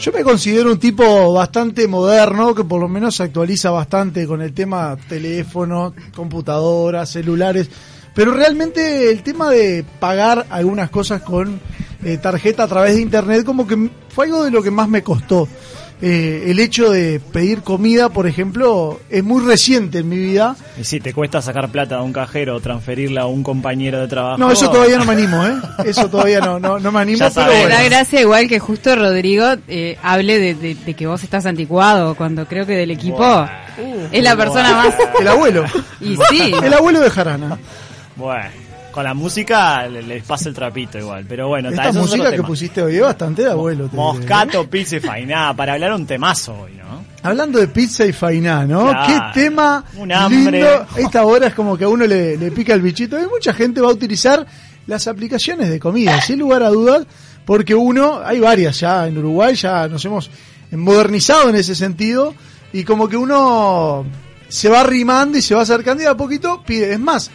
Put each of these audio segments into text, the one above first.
Yo me considero un tipo bastante moderno, que por lo menos se actualiza bastante con el tema teléfono, computadoras, celulares, pero realmente el tema de pagar algunas cosas con eh, tarjeta a través de internet como que fue algo de lo que más me costó. Eh, el hecho de pedir comida, por ejemplo, es muy reciente en mi vida. Y si te cuesta sacar plata de un cajero o transferirla a un compañero de trabajo. No, eso todavía no me animo, ¿eh? Eso todavía no, no, no me animo, Ya pero bueno. da gracia igual que justo Rodrigo eh, hable de, de- de que vos estás anticuado, cuando creo que del equipo Buah. es la persona más... El abuelo. Y sí, El abuelo de Jarana. Bueno, con la música le- les pasa el trapito igual. Pero bueno, ta, Esta música que pusiste hoy es bastante de abuelo. te diré. Moscato, pizza y fainá, para hablar un temazo hoy, ¿no? Hablando de pizza y fainá, ¿no? Claro. Qué tema Un hambre. lindo. Esta hora es como que a uno le, le pica el bichito. Y mucha gente va a utilizar las aplicaciones de comida, sin lugar a dudas, porque uno, hay varias ya en Uruguay, ya nos hemos modernizado en ese sentido, y como que uno se va arrimando y se va acercando y a poquito pide. Es más,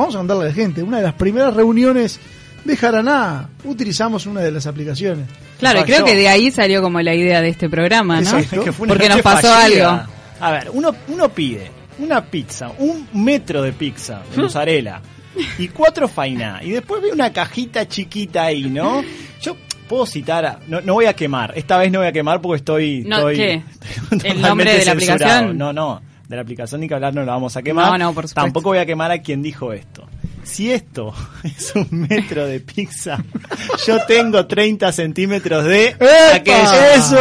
vamos a contarle a la gente, una de las primeras reuniones de Jaraná, utilizamos una de las aplicaciones. claro, y creo Falló. que de ahí salió como la idea de este programa, ¿no? Exacto. Es que fue una Porque nos pasó fallida. algo. A ver, uno, uno pide una pizza, un metro de pizza, de mozzarella, y cuatro fainá, y después ve una cajita chiquita ahí, ¿no? Yo puedo citar, a- no, no voy a quemar, esta vez no voy a quemar porque estoy... No, estoy ¿qué? totalmente ¿El nombre de la censurado. aplicación? No, no, de la aplicación ni que hablar no la vamos a quemar. No, no, por supuesto. Tampoco voy a quemar a quien dijo esto. Si esto es un metro de pizza, yo tengo 30 centímetros de. ¡Eso!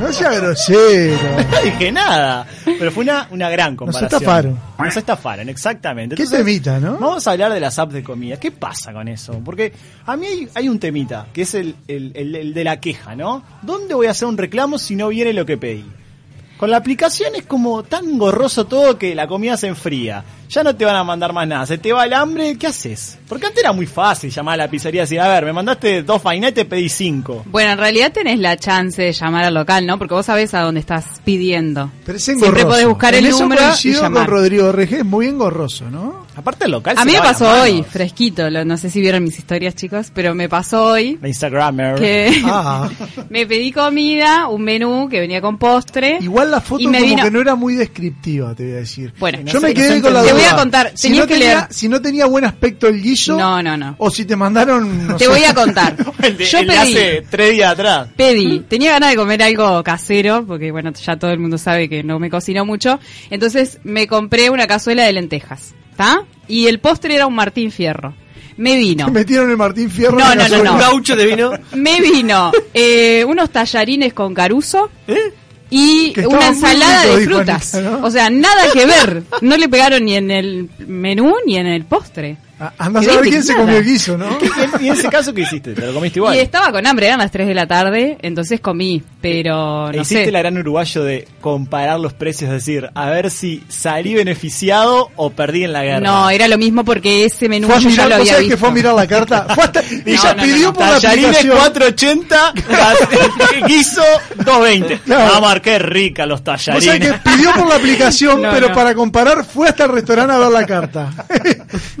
No sea grosero. No dije nada. Pero fue una, una gran comparación. estafaron. Nos estafaron, exactamente. Qué temita, ¿no? Vamos a hablar de las apps de comida. ¿Qué pasa con eso? Porque a mí hay, hay un temita, que es el, el- el- el de la queja, ¿no? ¿Dónde voy a hacer un reclamo si no viene lo que pedí? Con la aplicación es como tan gorroso todo que la comida se enfría. Ya no te van a mandar más nada. Se te va el hambre, ¿qué haces? Porque antes era muy fácil llamar a la pizzería y decir, a ver, me mandaste dos te pedí cinco. Bueno, en realidad tenés la chance de llamar al local, ¿no? Porque vos sabés a dónde estás pidiendo. Pero es Siempre podés buscar En el eso número y llamar. con Rodrigo Regé, es muy engorroso, ¿no? Aparte el local A se mí me pasó hoy, fresquito, lo- no sé si vieron mis historias, chicos, pero me pasó hoy La Instagrammer. que Ah. me pedí comida, un menú que venía con postre. Igual la foto y me como vino- que no era muy descriptiva, te voy a decir. Bueno, Yo no me sé, quedé no con la voy a contar, si tenías no, que tenía, leer. si no tenía buen aspecto el guiso, No, no, no. o si te mandaron, no Te sé. voy a contar. El de, Yo el de pedí, hace tres días atrás. pedí, tenía ganas de comer algo casero, porque bueno, ya todo el mundo sabe que no me cocino mucho. Entonces me compré una cazuela de lentejas, ¿está? Y el postre era un Martín Fierro. Me vino. Metieron el Martín Fierro. No, no, no, no. gaucho te vino. Me vino eh, unos tallarines con caruso y una ensalada de frutas. Anita, ¿no? O sea, nada que ver. No le pegaron ni en el menú ni en el postre. Ah, Anda a saber quién se comió el guiso, ¿no? Y en ese caso, ¿qué hiciste? ¿Te lo comiste igual? Y estaba con hambre, eran las 3 de la tarde, entonces comí, pero no Hiciste sé. la gran uruguayo de comparar los precios, es decir, a ver si salí beneficiado o perdí en la guerra. No, era lo mismo porque ese menú Fue yo ya lo ¿vos había sabés que visto. fue a mirar la carta? Fue hasta, ella no, pidió no, por la Tallarines aplicación. 480, guiso 220. Claro. Vamos, qué rica los Vos sabés tallarines. que pidió por la aplicación, No, pero no. para comparar fue hasta el restaurante a ver la carta.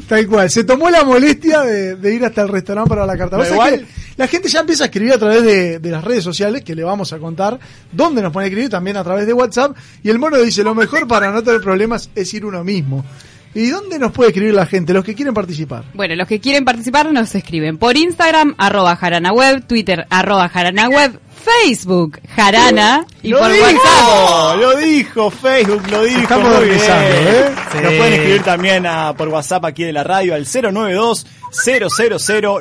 Tal cual. Se tomó la molestia de, de ir hasta el restaurante para la carta. Igual- que la gente ya empieza a escribir a través de, de las redes sociales, que le vamos a contar dónde nos pueden escribir, también a través de WhatsApp. Y el mono dice, lo mejor para no tener problemas es ir uno mismo. ¿Y dónde nos puede escribir la gente? Los que quieren participar. Bueno, los que quieren participar nos escriben por Instagram, arroba jaranaweb, Twitter, arroba jaranaweb, Facebook, Jarana, y lo por dijo, WhatsApp. lo dijo Facebook, lo dijo. Estamos muy bien. ¿eh? Nos pueden escribir también a- por WhatsApp aquí de la radio al 092 000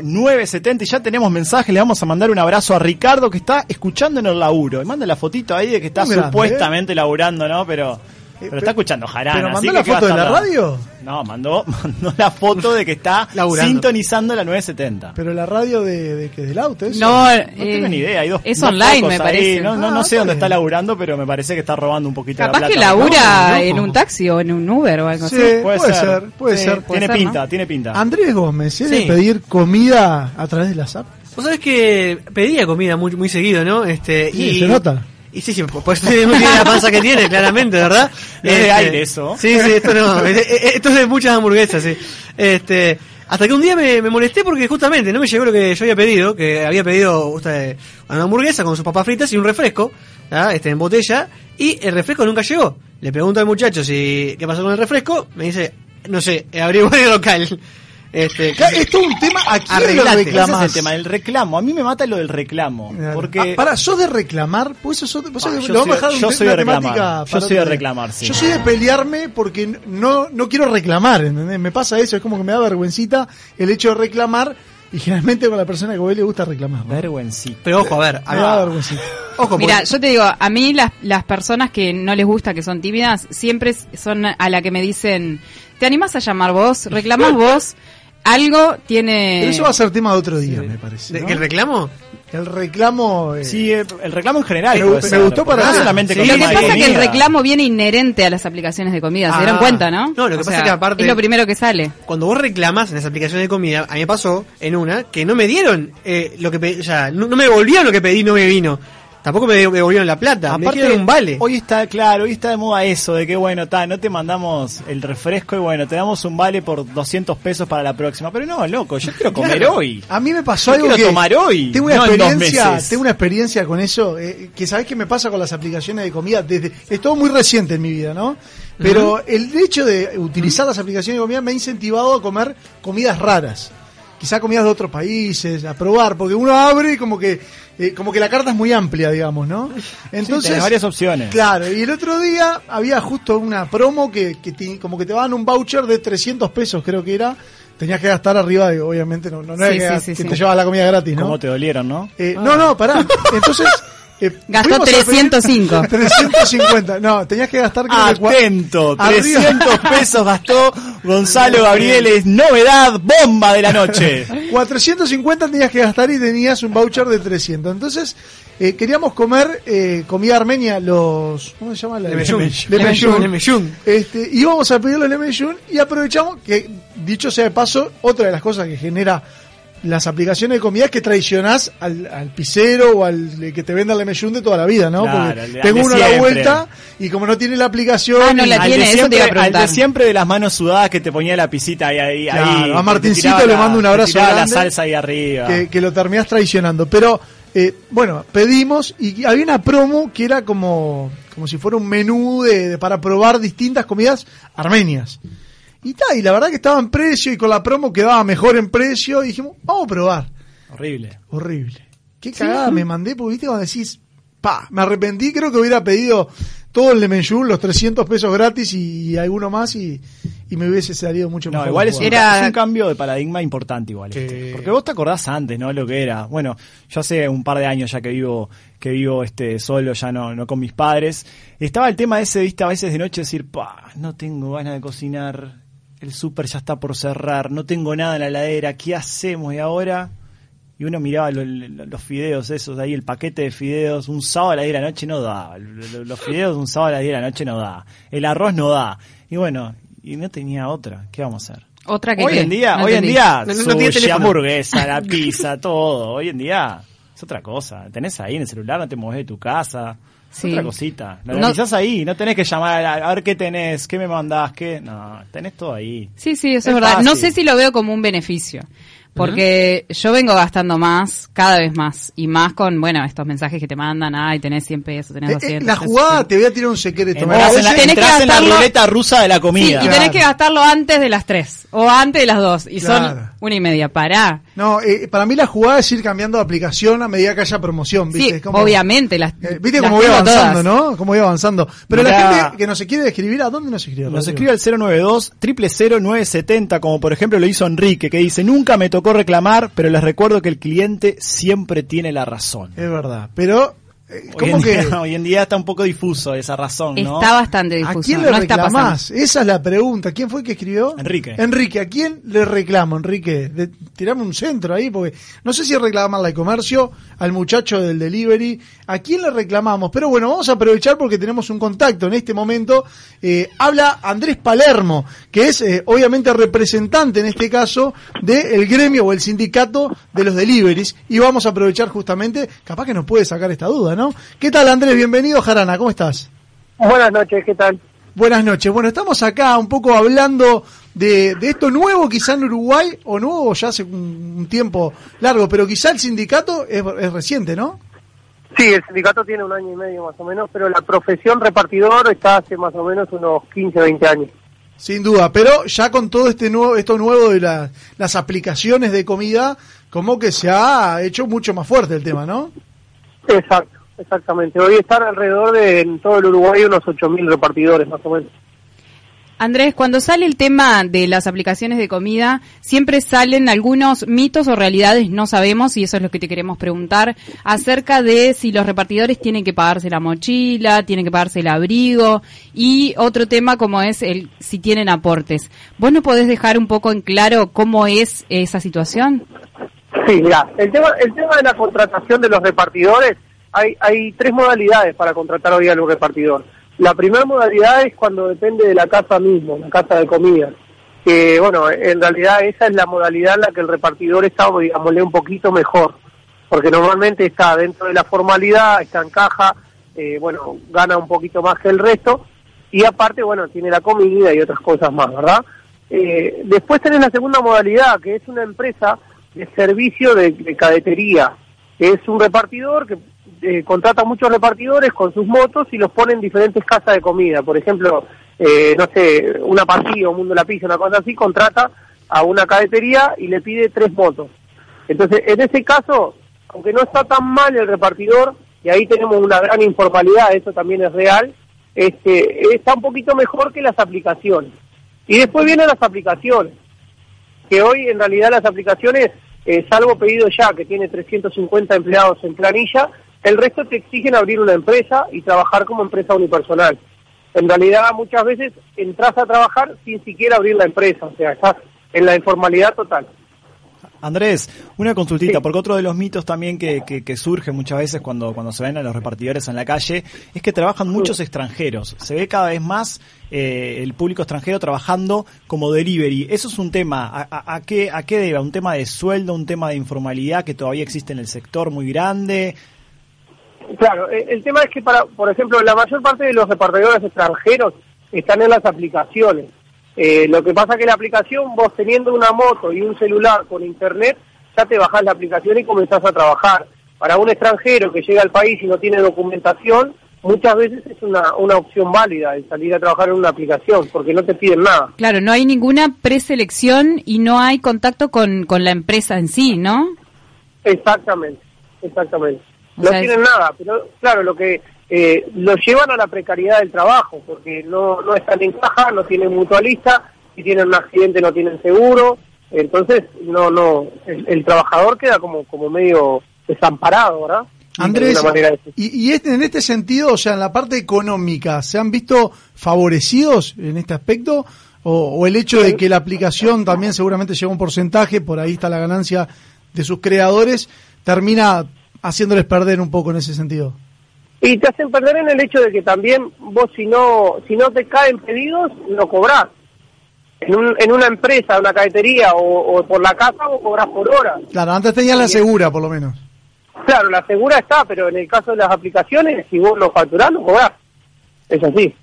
970 y ya tenemos mensajes, le vamos a mandar un abrazo a Ricardo que está escuchando en el laburo. Y manda la fotito ahí de que está Muy grande, supuestamente laburando, ¿no? Pero, pero está escuchando Jarana. ¿Pero mandó que la ¿qué va a foto de la radio? No, mandó, mandó la foto de que está Laburando. sintonizando la 970. Pero la radio de, de que del auto, eso. No, No eh, tengo ni idea, hay dos es dos online, me ahí, parece. No, no, Ah, no sé está dónde está laburando, pero me parece que está robando un poquito Capaz la que plata. labura No, no. en un taxi o en un Uber o algo Sí, así. puede, ser, puede Sí, ser. Tiene ser, pinta, ¿no? tiene pinta. Andrés Gómez, ¿eh? Sí. de pedir comida a través de las apps. Vos sabés que pedía comida muy, muy seguido, ¿no? Este, Sí, y, se nota. Y sí, sí, pues tiene muy bien la panza que tiene, claramente, ¿verdad? No es de aire eso. Sí, sí, esto no. eh, eh, Esto es de muchas hamburguesas, sí. Este, hasta que un día me, me molesté porque justamente no me llegó lo que yo había pedido, que había pedido usted, una hamburguesa con sus papas fritas y un refresco, ¿ah? este, en botella, y el refresco nunca llegó. Le pregunto al muchacho si qué pasó con el refresco, me dice, no sé, averigué el local. Este, Acá Es todo un tema a quién Arreglate. Ese es el tema, el reclamo. A mí me mata lo del reclamo. Porque Ah, pará, ¿sos de reclamar? Pues eso, sos de- vos Ah, yo lo a soy- dejar yo un- soy una de reclamar. Yo para soy de reclamar, sí. Yo soy de pelearme porque no, no quiero reclamar, ¿entendés? Me pasa eso, es como que me da vergüencita el hecho de reclamar y generalmente con la persona que voy le gusta reclamar. ¿no? vergüencita. pero ojo, a ver, a Me da ver, vergüencita. ojo, Mira, porque- yo te digo, a mí las, las personas que no les gusta, que son tímidas, siempre son a la que me dicen, ¿te animás a llamar vos? ¿Reclamás vos? Algo tiene... Pero eso va a ser tema de otro día, me parece. ¿de- ¿no? que el reclamo? El reclamo. eh, Sí, el reclamo en general. Me- gustó para no solamente Sí, con Lo que pasa es que el reclamo viene inherente a las aplicaciones de comida, ¿se Ah. dieron cuenta, no? No, lo que O pasa sea, es que aparte- Es lo primero que sale. cuando vos reclamas en las aplicaciones de comida, a mí me pasó en una que no me dieron eh, lo que pedí, o sea, no, no me devolvieron lo que pedí, no me vino. Tampoco me devolvieron la plata, me dieron un vale. hoy está, claro, hoy está de moda eso, de que bueno, ta, no te mandamos el refresco y bueno, te damos un vale por 200 pesos para la próxima. Pero no, loco, yo quiero comer Claro. hoy. A mí me pasó Yo algo quiero que tomar hoy, Tengo una no en dos experiencia, meses. tengo una experiencia con eso, eh, que sabes qué me pasa con las aplicaciones de comida desde es todo muy reciente en mi vida, ¿no? Pero el hecho de utilizar las aplicaciones de comida me ha incentivado a comer comidas raras. Quizá comidas de otros países, a probar, porque uno abre y como que eh, como que la carta es muy amplia, digamos, ¿no? Entonces, tenés varias opciones. Claro, y el otro día había justo una promo que, que te- como que te daban un voucher de 300 pesos, creo que era. Tenías que gastar arriba de, obviamente, no, no, no Sí, era que, sí, sí, que sí. te llevas la comida gratis, ¿no? ¿Cómo te dolieron, no? Eh, No, no, pará. Entonces. Eh, Gastó fuimos a pedir 305. 350. No, tenías que gastar Atento, arriba- 300 pesos gastó Gonzalo Gabriel, es novedad, bomba de la noche. 450 tenías que gastar y tenías un voucher de 300. Entonces, eh, queríamos comer eh, comida armenia, los. ¿Cómo se llama? La. Lemeyun. Este, íbamos a pedir los Lemeyun y aprovechamos que, dicho sea de paso, otra de las cosas que genera las aplicaciones de comida es que traicionás al, al pisero o al eh, que te venda el Lemeyun de toda la vida, ¿no? Claro, Porque tengo uno a la siempre. vuelta y como no tiene la aplicación. Ah, no la Al tiene, de, eso te siempre, iba a al preguntar. de siempre de las manos sudadas que te ponía la pisita ahí, ahí, Claro, ahí, a Martincito le mando un abrazo grande. la salsa ahí arriba. que, que lo terminás traicionando. Pero, eh, bueno, pedimos y había una promo que era como, como si fuera un menú de, de- para probar distintas comidas armenias. Y tal, y la verdad que estaba en precio y con la promo quedaba mejor en precio y dijimos, vamos a probar. Horrible. Horrible. Qué cagada me mandé, porque viste cuando decís, pa, me arrepentí, creo que hubiera pedido todo el Lemeyun, los 300 pesos gratis y, y alguno más y, y me hubiese salido mucho No, mejor. igual es un, Era- es un cambio de paradigma importante igual. este. Porque vos te acordás antes, ¿no? Lo que era. Bueno, yo hace un par de años ya que vivo, que vivo este solo, ya no, no con mis padres. Estaba el tema ese, viste, a veces de noche decir, pa, no tengo ganas de cocinar, el súper ya está por cerrar, no tengo nada en la heladera, ¿qué hacemos? Y ahora, y uno miraba lo- lo- los fideos esos, ahí el paquete de fideos, un sábado a las 10 de la noche no da, Lo- lo- los fideos un sábado a las 10 de la noche no da, el arroz no da. Y bueno, y no tenía otra, ¿qué vamos a hacer? Otra que Hoy qué? en día, No hoy en día, No, no, sushi, hamburguesa, la pizza, todo. Hoy en día es otra cosa. Tenés ahí en el celular, no te mueves de tu casa. Es Sí. otra cosita. Lo No- organizás ahí, no tenés que llamar a, a ver qué tenés, qué me mandás, qué. No, tenés todo ahí. Sí, sí, eso Es es, verdad. No sé si lo veo como un beneficio. Porque yo vengo gastando más, cada vez más. Y más con, bueno, estos mensajes que te mandan, ay, tenés 100 pesos, tenés Eh, eh, 200. la tenés jugada, 100. te voy a tirar un secreto. En la, tenés que entrás en la gastarlo- ruleta rusa de la Sí, comida. y tenés Claro. que gastarlo antes de las 3 o antes de las 2 y Claro. son una y media. Pará. No, eh, para mí la jugada es ir cambiando de aplicación a medida que haya promoción, ¿viste? Sí, Es como- obviamente. Las, Eh, ¿Viste las cómo voy avanzando, todas. no? Cómo voy avanzando. Pero la Mirá. gente que nos quiere escribir, ¿a dónde nos escribe? Nos escribe al 092 970 como por ejemplo lo hizo Enrique, que dice, nunca me tocó reclamar, pero les recuerdo que el cliente siempre tiene la razón. Es verdad. Pero, eh, Hoy ¿cómo en, que...? día, hoy en día está un poco difuso esa razón, ¿no? Está bastante ¿A difuso. quién le no reclamás? Esa es la pregunta. ¿Quién fue el que escribió? Enrique. Enrique, ¿a quién le reclamo, Enrique? De- tirame un centro ahí, porque no sé si reclamarle al comercio, al muchacho del delivery, ¿a quién le reclamamos? Pero bueno, vamos a aprovechar porque tenemos un contacto en este momento. Eh, habla Andrés Palermo, que es eh, obviamente representante en este caso del gremio o el sindicato de los deliveries, y vamos a aprovechar justamente, capaz que nos puede sacar esta duda, ¿no? ¿Qué tal Andrés? Bienvenido, Jarana, ¿cómo estás? Buenas noches, ¿qué tal? Buenas noches. Bueno, estamos acá un poco hablando de, de esto nuevo quizá en Uruguay, o nuevo ya hace un, un tiempo largo, pero quizá el sindicato es, es reciente, ¿no? Sí, el sindicato tiene un año y medio más o menos, pero la profesión repartidor está hace más o menos unos 15, 20 años. Sin duda, pero ya con todo este nuevo, esto nuevo de la- las aplicaciones de comida, como que se ha hecho mucho más fuerte el tema, ¿no? Exacto, exactamente. Hoy están alrededor de en todo el Uruguay unos 8.000 repartidores más o menos. Andrés, cuando sale el tema de las aplicaciones de comida, siempre salen algunos mitos o realidades, no sabemos, y eso es lo que te queremos preguntar, acerca de si los repartidores tienen que pagarse la mochila, tienen que pagarse el abrigo, y otro tema como es el si tienen aportes. ¿Vos no podés dejar un poco en claro cómo es esa situación? Sí, mira, el tema, el tema de la contratación de los repartidores, hay, hay tres modalidades para contratar hoy a los repartidores. La primera modalidad es cuando depende de la casa mismo, la casa de comida. Que, bueno, en realidad esa es la modalidad en la que el repartidor está, digámosle, un poquito mejor. Porque normalmente está dentro de la formalidad, está en caja, eh, bueno, gana un poquito más que el resto. Y aparte, bueno, tiene la comida y otras cosas más, ¿verdad? Eh, después tenés la segunda modalidad, que es una empresa de servicio de, de cadetería. que Es un repartidor que eh, contrata muchos repartidores con sus motos y los pone en diferentes casas de comida. Por ejemplo, eh, no sé, una pasilla, un mundo de la pizza, una cosa así, contrata a una cadetería y le pide tres motos. Entonces, en ese caso, aunque no está tan mal el repartidor, y ahí tenemos una gran informalidad, eso también es real, este, está un poquito mejor que las aplicaciones. Y después vienen las aplicaciones, que hoy en realidad las aplicaciones, eh, salvo pedido ya, que tiene 350 empleados en planilla, el resto te exigen abrir una empresa y trabajar como empresa unipersonal. En realidad muchas veces entras a trabajar sin siquiera abrir la empresa, o sea, estás en la informalidad total. Andrés, una consultita, Sí. porque otro de los mitos también que, que, que surge muchas veces cuando, cuando se ven a los repartidores en la calle es que trabajan muchos extranjeros. Se ve cada vez más eh, el público extranjero trabajando como delivery. Eso es un tema. ¿A, a- a qué, ¿A qué debe? ¿Un tema de sueldo? ¿Un tema de informalidad que todavía existe en el sector muy grande? Claro, eh, el tema es que, para, por ejemplo, la mayor parte de los repartidores extranjeros están en las aplicaciones. Eh, lo que pasa es que la aplicación, vos teniendo una moto y un celular con internet, ya te bajás la aplicación y comenzás a trabajar. Para un extranjero que llega al país y no tiene documentación, muchas veces es una, una opción válida el salir a trabajar en una aplicación, porque no te piden nada. Claro, no hay ninguna preselección y no hay contacto con, con la empresa en sí, ¿no? Exactamente, exactamente. No sea, tienen es- nada, pero claro, lo que eh, lo llevan a la precariedad del trabajo, porque no, no están en caja, no tienen mutualista, si tienen un accidente no tienen seguro, entonces no, no, el, el trabajador queda como, como medio desamparado, ¿verdad? Andrés, y, y este, en este sentido, o sea, en la parte económica, ¿se han visto favorecidos en este aspecto? O, o el hecho de que la aplicación también seguramente lleva un porcentaje, por ahí está la ganancia de sus creadores, termina haciéndoles perder un poco en ese sentido. Y te hacen perder en el hecho de que también vos si no si no te caen pedidos, no cobrás. En, un, en una empresa, una cadetería o, o por la casa, vos cobrás por hora. Claro, antes tenían la segura, por lo menos. Claro, la segura está, pero en el caso de las aplicaciones, si vos lo facturás, lo cobrás. Es así.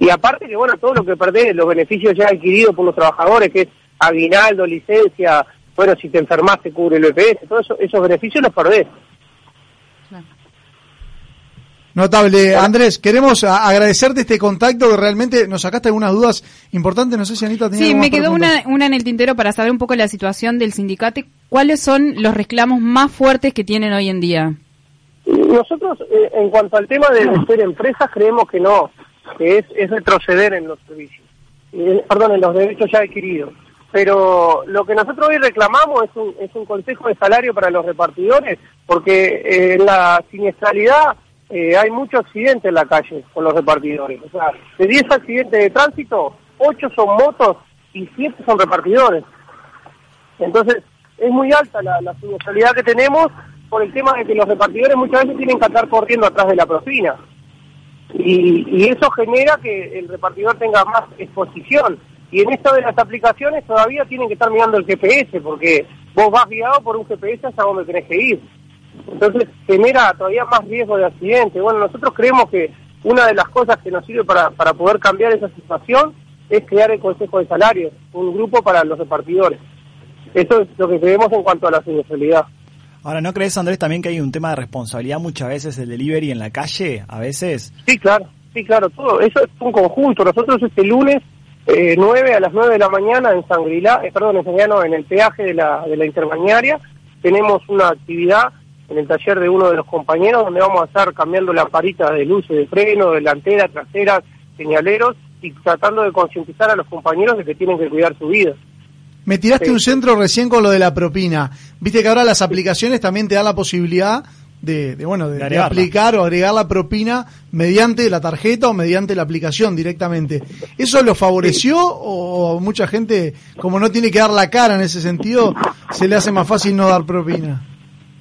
Y aparte que, bueno, todo lo que perdés, los beneficios ya adquiridos por los trabajadores, que es aguinaldo, licencia, bueno, si te enfermas te cubre el EPS, todos eso, esos beneficios los perdés. Notable. Andrés, queremos agradecerte este contacto que realmente nos sacaste algunas dudas importantes. No sé si Anita tenía Sí, me quedó una, una en el tintero para saber un poco la situación del sindicato. ¿Cuáles son los reclamos más fuertes que tienen hoy en día? Nosotros, eh, en cuanto al tema de ser empresas, creemos que no, que es, es retroceder en los servicios, Eh, perdón, en los derechos ya adquiridos. Pero lo que nosotros hoy reclamamos es un, es un consejo de salario para los repartidores, porque eh, la siniestralidad eh, hay mucho accidente en la calle con los repartidores. O sea, de 10 accidentes de tránsito, 8 son motos y 7 son repartidores. Entonces, es muy alta la, la que tenemos por el tema de que los repartidores muchas veces tienen que andar corriendo atrás de la propina. Y, y eso genera que el repartidor tenga más exposición. Y en esto de las aplicaciones todavía tienen que estar mirando el GPS, porque vos vas guiado por un GPS hasta donde tenés que ir. Entonces genera todavía más riesgo de accidente. Bueno, nosotros creemos que una de las cosas que nos sirve para, para poder cambiar esa situación es crear el Consejo de Salarios, un grupo para los repartidores. Eso es lo que creemos en cuanto a la siniestralidad. Ahora, ¿no crees, Andrés, también que hay un tema de responsabilidad muchas veces del delivery en la calle? A veces. Sí, claro, sí, claro, todo. Eso es un conjunto. Nosotros este lunes, eh, 9 a las 9 de la mañana en Sangrilá, eh, perdón, en Sangrila, en el peaje de la, de la interbañaria, tenemos una actividad en el taller de uno de los compañeros donde vamos a estar cambiando la parita de luces de freno, delantera, trasera, señaleros y tratando de concientizar a los compañeros de que tienen que cuidar su vida. Me tiraste Sí. un centro recién con lo de la propina. Viste que ahora las aplicaciones también te dan la posibilidad de, de, bueno, de, aplicar o agregar la propina mediante la tarjeta o mediante la aplicación directamente. ¿Eso lo favoreció o mucha gente, como no tiene que dar la cara en ese sentido, se le hace más fácil no dar propina?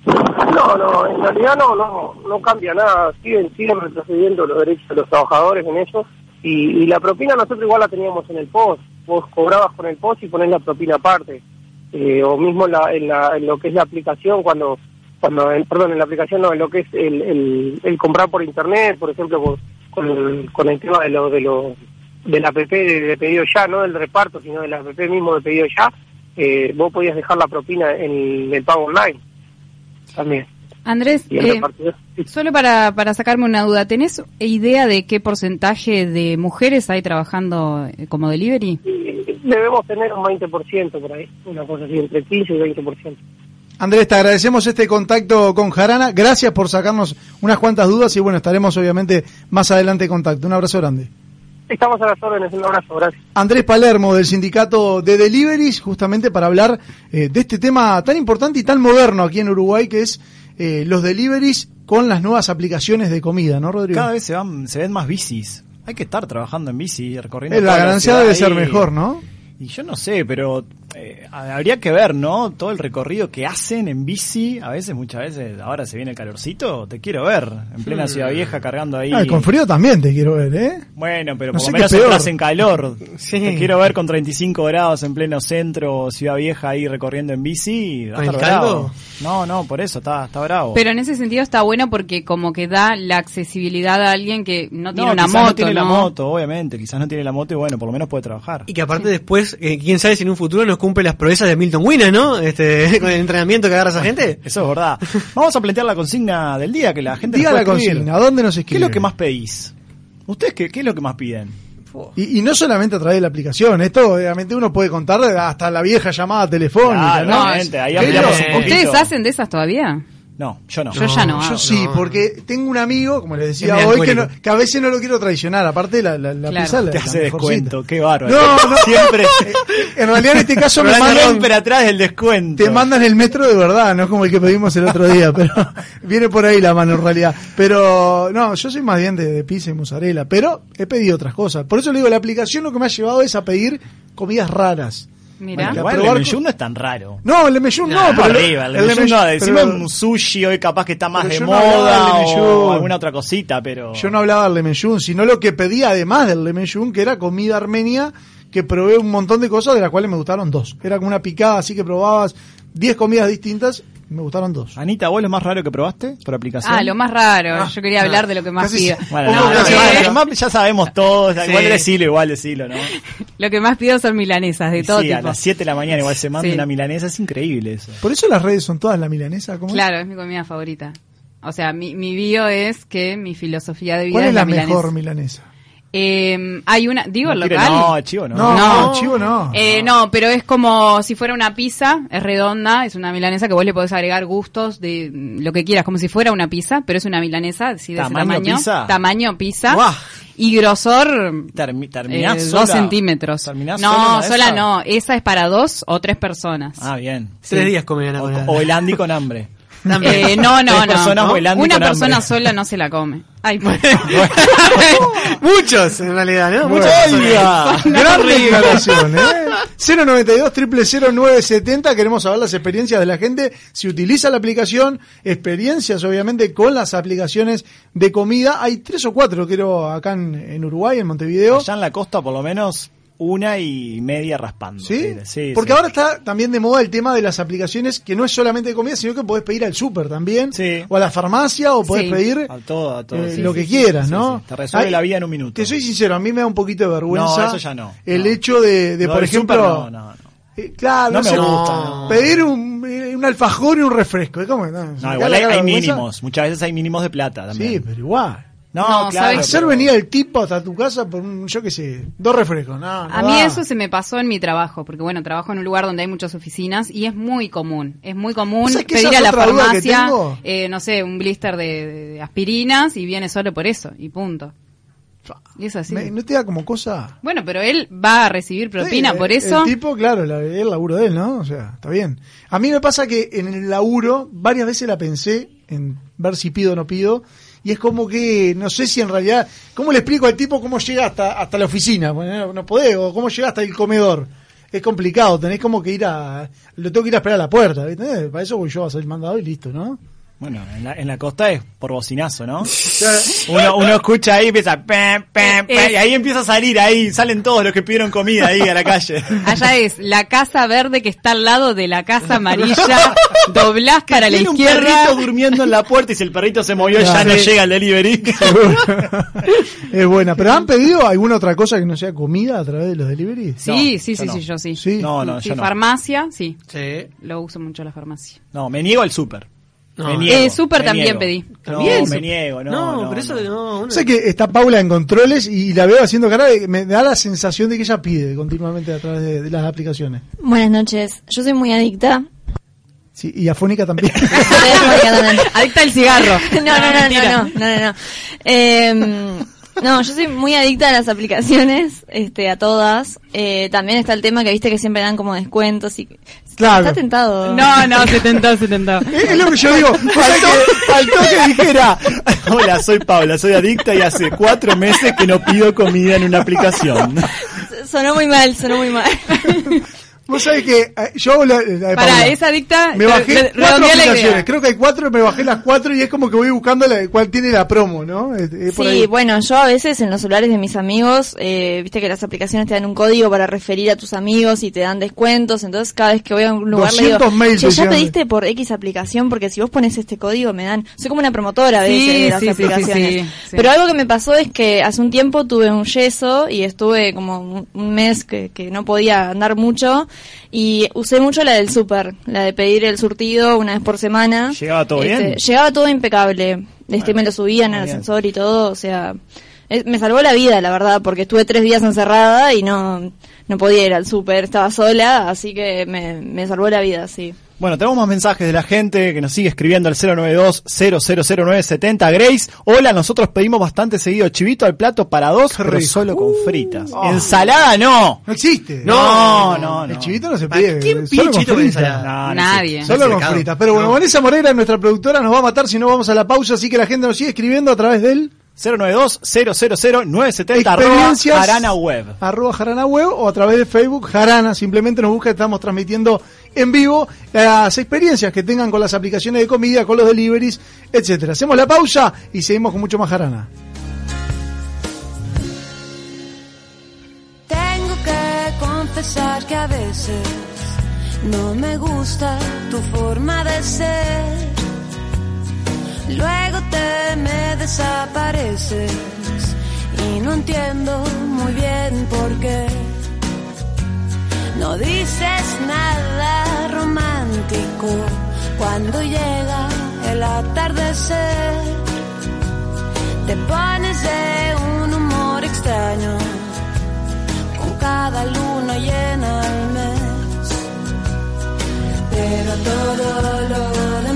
No, no, en realidad no, no, no cambia nada. Siguen, siguen retrocediendo los derechos de los trabajadores en eso. Y, y la propina nosotros igual la teníamos en el post. Vos cobrabas con el post y ponés la propina aparte. Eh, o mismo la, en, la, en lo que es la aplicación, cuando, cuando en- perdón, en la aplicación no, en lo que es el, el, el comprar por internet, por ejemplo, con, con el, con el tema de lo, de lo, del app de, de pedido ya, no del reparto, sino del app mismo de pedido ya, eh, vos podías dejar la propina en el pago online también. Andrés, eh, solo para, para sacarme una duda, ¿tenés idea de qué porcentaje de mujeres hay trabajando eh, como delivery? Debemos tener un 20% por ahí, una cosa así, entre 15 y 20%. Andrés, te agradecemos este contacto con Jarana. Gracias por sacarnos unas cuantas dudas y bueno, estaremos obviamente más adelante en contacto. Un abrazo grande. Estamos a las órdenes, un abrazo, gracias. Andrés Palermo del sindicato de Deliveries, justamente para hablar eh, de este tema tan importante y tan moderno aquí en Uruguay, que es eh, los deliveries con las nuevas aplicaciones de comida, ¿no, Rodrigo? Cada vez se, van, se ven más bicis. Hay que estar trabajando en bici, recorriendo. Eh, la ganancia debe ahí. ser mejor, ¿no? Y yo no sé, pero eh, habría que ver, ¿no? Todo el recorrido que hacen en bici. A veces, muchas veces, ahora se viene el calorcito. Te quiero ver en plena Ciudad Vieja cargando ahí. Ah, con frío también te quiero ver, ¿eh? Bueno, pero No por lo menos entras en calor. Sí. Te quiero ver con 35 grados en pleno centro, Ciudad Vieja ahí recorriendo en bici. Va a ¿Con el estar bravo. caldo? No, no, por eso, está, está bravo. Pero en ese sentido está bueno porque como que da la accesibilidad a alguien que no tiene no, una quizás moto, no tiene la moto, obviamente. Quizás no tiene la moto y bueno, por lo menos puede trabajar. Y que aparte después, eh, quién sabe si en un futuro nos cumple las proezas de Milton Wina, ¿no? Este, con el entrenamiento que agarra esa gente. Eso es verdad. Vamos a plantear la consigna del día, que la gente Diga nos la escribir. consigna, ¿a dónde nos ¿Qué escribe? es lo que más pedís? ¿Ustedes qué, qué es lo que más piden? Y, y no solamente a través de la aplicación, esto obviamente uno puede contar hasta la vieja llamada telefónica, Claro, ¿no? ahí Pero-. ¿Ustedes hacen de esas todavía? No, yo no. Yo ya no Yo hago. sí, no. porque tengo un amigo, como les decía Es hoy, que, no- que a veces no lo quiero traicionar. Aparte, la, la, la Claro. pizza la- Te la hace mejorcita. descuento, qué bárbaro. No, no. Siempre. En realidad, en este caso me mandan, siempre atrás del descuento. te mandan el metro de verdad, no es como el que pedimos el otro día, pero viene por ahí la mano en realidad. Pero no, yo soy más bien de, de pizza y mozzarella, pero he pedido otras cosas. Por eso le digo, la aplicación lo que me ha llevado es a pedir comidas raras. Mira. Bueno, Igual probar el menú no es tan raro. No, el lemeyún no, No, pero el- arriba, el, el menú no, pero- un sushi hoy capaz que está más Pero de no moda del o alguna otra cosita, pero... Yo no hablaba del lemeyún, sino lo que pedía además del lemeyún, que era comida armenia, que probé un montón de cosas, de las cuales me gustaron dos. Era como una picada, así que probabas 10 comidas distintas, me gustaron dos. Anita, ¿vos lo más raro que probaste por aplicación? Ah, lo más raro. Ah, Yo quería hablar de lo que más casi- pido. Bueno, no, no, no, lo más- ya sabemos todos, Sí. igual decilo, igual decilo, ¿no? Lo que más pido son milanesas de todo sí, a tipo. las 7 de la mañana igual se manda Sí. una milanesa, es increíble eso. Por eso las redes son todas la milanesa, ¿cómo es? Claro, es mi comida favorita. O sea, mi, mi bio es que mi filosofía de vida ¿Cuál es la milanesa. mejor milanesa? Eh, hay una, digo No, local. no, chivo no. No, No. chivo no. Eh, no, pero es como si fuera una pizza, es redonda, es una milanesa que vos le podés agregar gustos de mm, lo que quieras, como si fuera una pizza, pero es una milanesa, así de ese ¿Tamaño tamaño. pizza? Tamaño pizza. Guau. Y grosor, Termi- eh, ¿Terminás dos centímetros. ¿Terminás no, sola sola, esa? no, esa es para dos o tres personas. Ah, bien. Tres días comían O, o el Andy con hambre. Eh, no, no, no. Una persona hambre. sola no se la come. Ay, pues. Muchos, en realidad, ¿no? Muchos. ¡Oiga! Gran declaración, ¿eh? 092 0970 queremos saber las experiencias de la gente, si utiliza la aplicación, experiencias obviamente con las aplicaciones de comida. Hay tres o cuatro, creo, acá en, en Uruguay, en Montevideo. Allá en la costa, por lo menos, una y media raspando. ¿Sí? sí Porque sí. ahora está también de moda el tema de las aplicaciones que no es solamente de comida, sino que podés pedir al súper también, Sí. o a la farmacia, o podés Sí. pedir A todo, a todo. eh, sí, lo sí, que sí, quieras, sí, ¿no? sí. Te resuelve Ay, la vida en un minuto. Te soy sincero, a mí me da un poquito de vergüenza No, eso ya no, el no. hecho de, por ejemplo, súper, no, no, no. eh, claro, No no me sé, gusta, no. pedir un, eh, un alfajor y un refresco, es como, no, igual hay, hay mínimos. Muchas veces hay mínimos de plata también. Sí, pero igual. No, No, claro. Hacer pero- venir al tipo hasta tu casa por un, yo qué sé, dos refrescos, no, no A mí eso se me pasó en mi trabajo, porque bueno, trabajo en un lugar donde hay muchas oficinas y es muy común, es muy común ¿Sabes que pedir a la farmacia, eh, no sé, un blister de, de- de aspirinas y viene solo por eso, y punto. Y es así. Me- ¿No te da como cosa? Bueno, pero él va a recibir propina, Sí, por el- eso... El tipo, claro, la- el laburo de él, ¿no? O sea, está bien. A mí me pasa que en el laburo varias veces la pensé en ver si pido o no pido. Y es como que, no sé si en realidad, ¿cómo le explico al tipo cómo llega hasta, hasta la oficina? Bueno, no podés, o cómo llega hasta el comedor. Es complicado, tenés como que ir a, lo tengo que ir a esperar a la puerta, ¿viste? Para eso voy yo a ser mandado y listo, ¿no? Bueno, en la, en la costa es por bocinazo, ¿no? Uno, uno escucha ahí y empieza... pam, pam, pam, Es- y ahí empieza a salir, ahí salen todos los que pidieron comida ahí a la calle. Allá es la casa verde que está al lado de la casa amarilla, doblás para la Tiene un izquierda. perrito durmiendo en la puerta y si el perrito se movió ya no llega el delivery. es buena. ¿Pero han pedido alguna otra cosa que no sea comida a través de los deliveries? Sí, No, sí, sí, no. sí, yo sí. Sí. No, no, Sí, yo no. farmacia, sí, Sí. lo uso mucho la farmacia. No, me niego al súper. No. Me niego, Eh, súper me también niego. pedí. No, También. me niego, no. No, no, pero eso no. no. Sé que está Paula en controles y la veo haciendo cara, de- me da la sensación de que ella pide continuamente a través de, de las aplicaciones. Buenas noches, yo soy muy adicta. Sí, y afónica también. Adicta al cigarro. no, no, no, no, no, no, no, no. Em, no, yo soy muy adicta a las aplicaciones, este, a todas. Eh, también está el tema que viste que siempre dan como descuentos y Claro. está tentado. No, no, se tentó, se tentó. es, lo que yo digo. Faltó, faltó que dijera. Hola, soy Paula, soy adicta y hace cuatro meses que no pido comida en una aplicación. Sonó muy mal, sonó muy mal. Vos sabés que eh, yo hago la, la de Para, Paula. es adicta. Me bajé re- cuatro aplicaciones. Creo que hay cuatro, me bajé las cuatro y es como que voy buscando la, cuál tiene la promo, ¿no? Es- es por Sí, ahí. bueno, yo a veces en los celulares de mis amigos, eh, viste que las aplicaciones te dan un código para referir a tus amigos y te dan descuentos, entonces cada vez que voy a un lugar le digo, 200 mails "Che, ya decían". pediste por X aplicación porque si vos pones este código me dan, soy como una promotora a veces Sí, de las sí, aplicaciones. sí, sí, sí. Pero algo que me pasó es que hace un tiempo tuve un yeso y estuve como un- un mes que, que no podía andar mucho y usé mucho la del súper, la de pedir el surtido una vez por semana. ¿Llegaba todo Este, bien? Llegaba todo impecable. Este, me lo subían al ascensor y todo, o sea, es- me salvó la vida, la verdad, porque estuve tres días encerrada y no, no podía ir al súper, estaba sola, así que me, me salvó la vida, sí. Bueno, tenemos más mensajes de la gente que nos sigue escribiendo al 092-000970. Grace, hola, nosotros pedimos bastante seguido chivito al plato para dos, Qué pero rico. solo con Uh, fritas. ah. Ensalada no. No existe. No, no, no. El chivito no se ¿Para pide. quién solo pide con chivito con fritas. ensalada? No, no Nadie. Solo con fritas. Pero bueno, No. Vanessa Moreira, nuestra productora, nos va a matar si no vamos a la pausa, así que la gente nos sigue escribiendo a través del 092-000-970 arroba Experiencias. Jarana Web. arroba Jarana Web o a través de Facebook Jarana. Simplemente nos busca, estamos transmitiendo en vivo las experiencias que tengan con las aplicaciones de comida, con los deliveries, etcétera. Hacemos la pausa y seguimos con mucho más Jarana. Tengo que confesar que a veces no me gusta tu forma de ser. Luego te me desapareces y no entiendo muy bien por qué. No dices nada romántico cuando llega el atardecer. Te pones de un humor extraño con cada luna llena al mes. Pero todo lo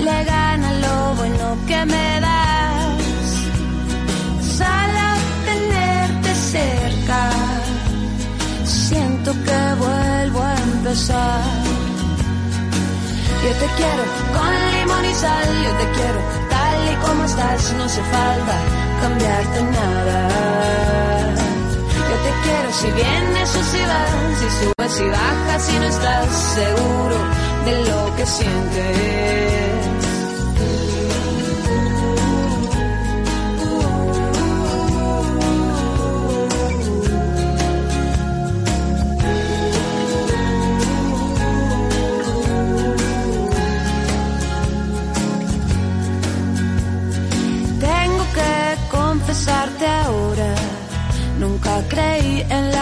le gana lo bueno que me das. Solo tenerte cerca, siento que vuelvo a empezar. Yo te quiero con limón y sal, yo te quiero tal y como estás, no hace falta cambiarte nada. Yo te quiero si vienes o si vas, si subes y bajas, si no estás seguro de lo que sientes.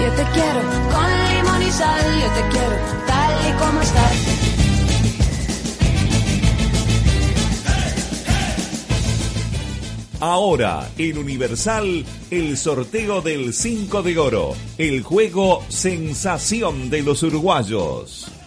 Yo te quiero con limón y sal, yo te quiero tal y como estás. Ahora, en Universal, el sorteo del 5 de oro, el juego sensación de los uruguayos.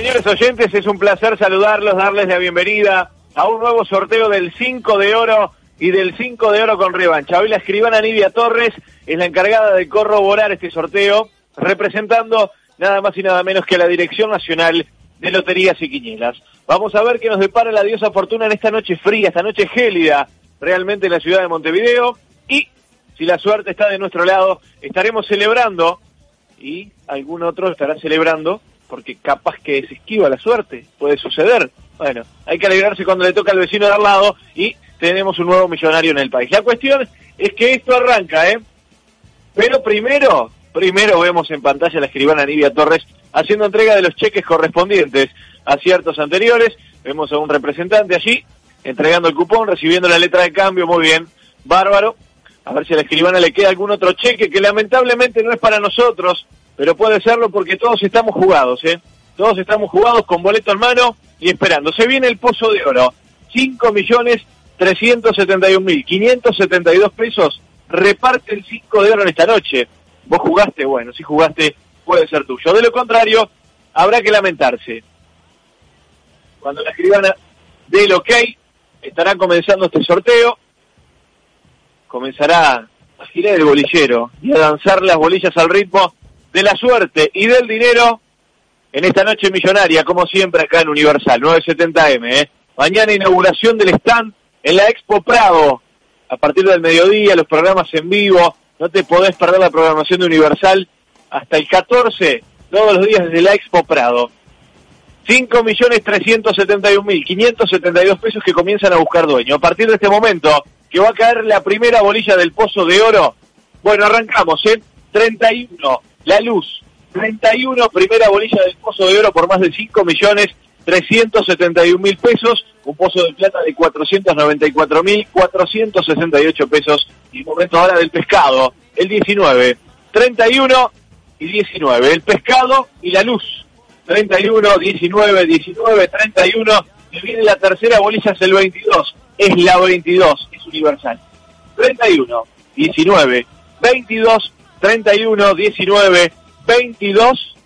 Señores oyentes, es un placer saludarlos, darles la bienvenida a un nuevo sorteo del 5 de oro y del 5 de oro con revancha. Hoy la escribana Nidia Torres es la encargada de corroborar este sorteo, representando nada más y nada menos que a la Dirección Nacional de Loterías y Quinielas. Vamos a ver qué nos depara la diosa Fortuna en esta noche fría, esta noche gélida, realmente en la ciudad de Montevideo. Y si la suerte está de nuestro lado, estaremos celebrando, y algún otro estará celebrando, porque capaz que se esquiva la suerte, puede suceder. Bueno, hay que alegrarse cuando le toca al vecino de al lado y tenemos un nuevo millonario en el país. La cuestión es que esto arranca, ¿eh? Pero primero, primero vemos en pantalla a la escribana Nivia Torres haciendo entrega de los cheques correspondientes a ciertos anteriores. Vemos a un representante allí entregando el cupón, recibiendo la letra de cambio, muy bien, bárbaro. A ver si a la escribana le queda algún otro cheque que lamentablemente no es para nosotros, pero puede serlo porque todos estamos jugados, ¿eh? Todos estamos jugados con boleto en mano y esperando. Se viene el pozo de oro. 5 millones 371 mil 572 pesos. Reparte el 5 de oro en esta noche. Vos jugaste, bueno, si jugaste puede ser tuyo. De lo contrario, habrá que lamentarse. Cuando la escribana dé el ok, estará comenzando este sorteo. Comenzará a girar el bolillero y a danzar las bolillas al ritmo de la suerte y del dinero en esta noche millonaria, como siempre acá en Universal, 970M. ¿eh? Mañana inauguración del stand en la Expo Prado. A partir del mediodía, los programas en vivo. No te podés perder la programación de Universal hasta el 14, todos los días desde la Expo Prado. 5.371.572 pesos que comienzan a buscar dueño. A partir de este momento, que va a caer la primera bolilla del Pozo de Oro. Bueno, arrancamos, ¿eh? 31, la luz. 31, primera bolilla del Pozo de Oro por más de 5 millones 371 mil pesos, un pozo de plata de 494 mil 468 pesos y momento ahora del pescado, el 19, 31 y 19, el pescado y la luz, 31, 19, 19, 31, y viene la tercera bolilla es el 22, es la 22, es universal, 31, 19, 22, 31, 19, 22,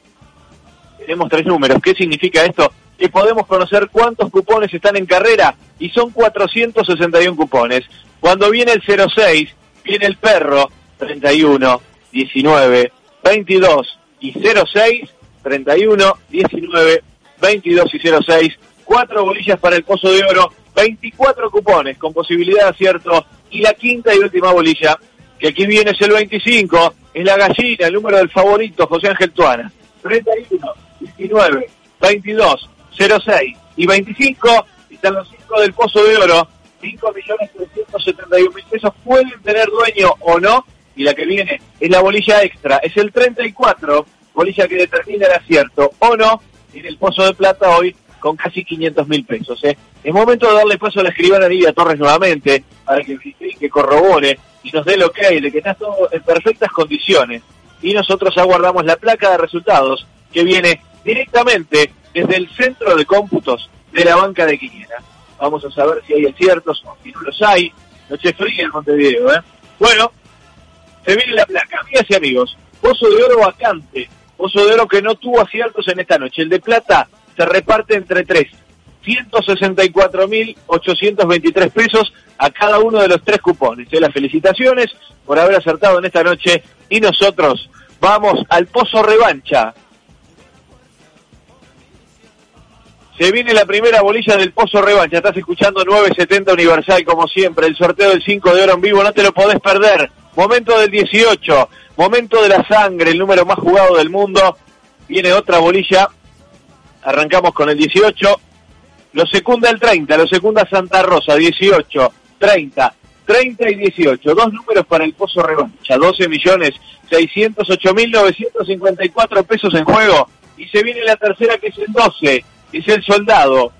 tenemos tres números, ¿qué significa esto? que podemos conocer cuántos cupones están en carrera y son 461 cupones. Cuando viene el 06, viene el perro 31, 19, 22 y 06, 31, 19, 22 y 06, cuatro bolillas para el pozo de oro, 24 cupones con posibilidad de acierto y la quinta y última bolilla que aquí viene es el 25, es la gallina, el número del favorito, José Ángel Tuana. 31, 19, 22, 06 y 25, están los 5 del Pozo de Oro, 5 millones 371 mil pesos, pueden tener dueño o no, y la que viene es la bolilla extra, es el 34, bolilla que determina el acierto o no, en el Pozo de Plata hoy con casi 500 mil pesos. ¿eh? Es momento de darle paso a la escribana Nidia Torres nuevamente para que, que corrobore y nos dé el ok de que está todo en perfectas condiciones. Y nosotros aguardamos la placa de resultados que viene directamente desde el centro de cómputos de la banca de Quiniela. Vamos a saber si hay aciertos o si no los hay. Noche fría en Montevideo, ¿eh? Bueno, se viene la placa, amigas y amigos. Pozo de oro vacante. Pozo de oro que no tuvo aciertos en esta noche. El de plata se reparte entre tres. 164.823 pesos a cada uno de los tres cupones. ¿eh? Las felicitaciones por haber acertado en esta noche y nosotros vamos al Pozo Revancha. Se viene la primera bolilla del Pozo Revancha. Estás escuchando 970 Universal como siempre. El sorteo del 5 de oro en vivo no te lo podés perder. Momento del 18. Momento de la sangre, el número más jugado del mundo. Viene otra bolilla. Arrancamos con el 18. Lo secunda el 30. Lo secunda Santa Rosa. 18, 30, 30 y 18. Dos números para el Pozo Revancha. 12 millones 608 mil 954 pesos en juego. Y se viene la tercera que es el 12 es el soldado.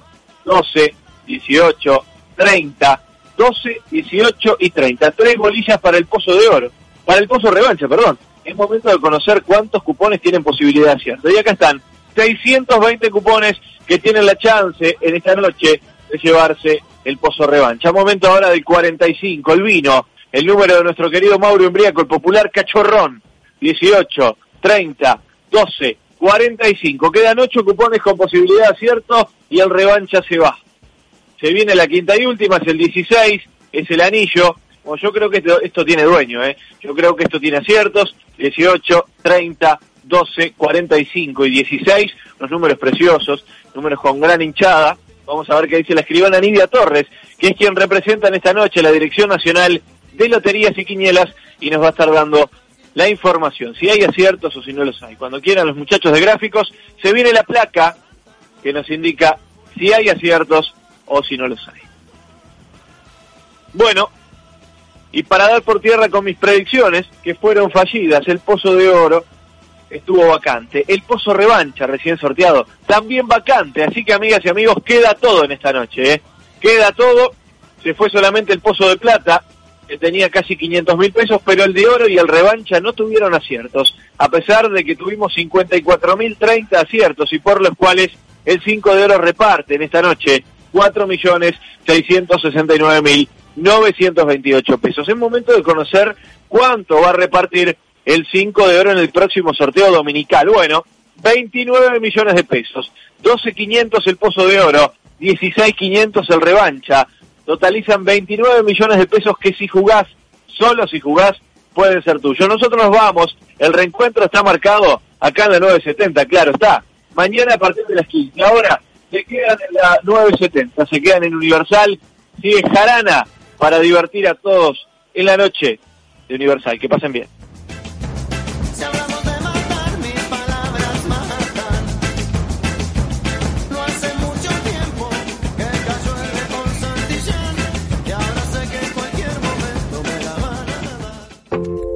12, 18, 30, 12, 18 y 30. Tres bolillas para el pozo de oro. Para el pozo revancha, perdón. Es momento de conocer cuántos cupones tienen posibilidad de acierto. Y acá están 620 cupones que tienen la chance en esta noche de llevarse el pozo revancha. Momento ahora del 45, el vino, el número de nuestro querido Mauro Embriaco, el popular cachorrón. 18, 30, 12, 45. Quedan 8 cupones con posibilidad de acierto y el revancha se va. Se viene la quinta y última, es el 16, es el anillo. Bueno, yo creo que esto, tiene dueño, ¿eh? Yo creo que esto tiene aciertos. 18, 30, 12, 45 y 16. Los números preciosos, números con gran hinchada. Vamos a ver qué dice la escribana Nidia Torres, que es quien representa en esta noche la Dirección Nacional de Loterías y Quinielas y nos va a estar dando la información, si hay aciertos o si no los hay. Cuando quieran los muchachos de gráficos, se viene la placa que nos indica si hay aciertos o si no los hay. Bueno, y para dar por tierra con mis predicciones, que fueron fallidas, el Pozo de Oro estuvo vacante, el Pozo Revancha recién sorteado, también vacante, así que amigas y amigos, queda todo en esta noche, ¿eh? queda todo, se fue solamente el Pozo de Plata, que tenía casi 500 mil pesos, pero el de oro y el revancha no tuvieron aciertos, a pesar de que tuvimos 54 mil 30 aciertos y por los cuales el 5 de oro reparte en esta noche 4 millones 669 mil 928 pesos. Es momento de conocer cuánto va a repartir el 5 de oro en el próximo sorteo dominical. Bueno, 29 millones de pesos, 12.500 el pozo de oro, 16.500 el revancha, totalizan 29 millones de pesos que si jugás, solo si jugás, pueden ser tuyos. Nosotros nos vamos, el reencuentro está marcado acá en la 970, claro está. Mañana a partir de las 15. Ahora se quedan en la 970, se quedan en Universal, sigue Jarana para divertir a todos en la noche de Universal. Que pasen bien.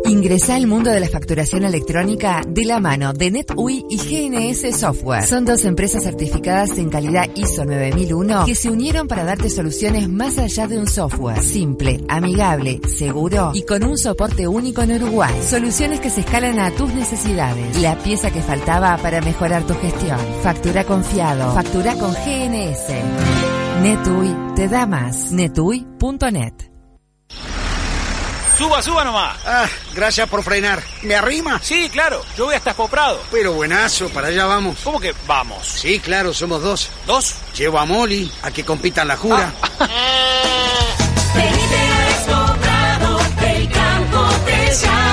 Ingresa al mundo de la facturación electrónica de la mano de NetUI y GNS Software. Son dos empresas certificadas en calidad ISO 9001 que se unieron para darte soluciones más allá de un software. Simple, amigable, seguro y con un soporte único en Uruguay. Soluciones que se escalan a tus necesidades. La pieza que faltaba para mejorar tu gestión. Factura confiado. Factura con GNS. NetUI te da más. netui.net. Suba, suba nomás. Ah, gracias por frenar. ¿Me arrima? Sí, claro. Yo voy hasta Espoprado. Pero buenazo, para allá vamos. ¿Cómo que vamos? Sí, claro, somos dos. ¿Dos? Llevo a Molly a que compitan la jura. Venite a Expo Prado, el campo te llama.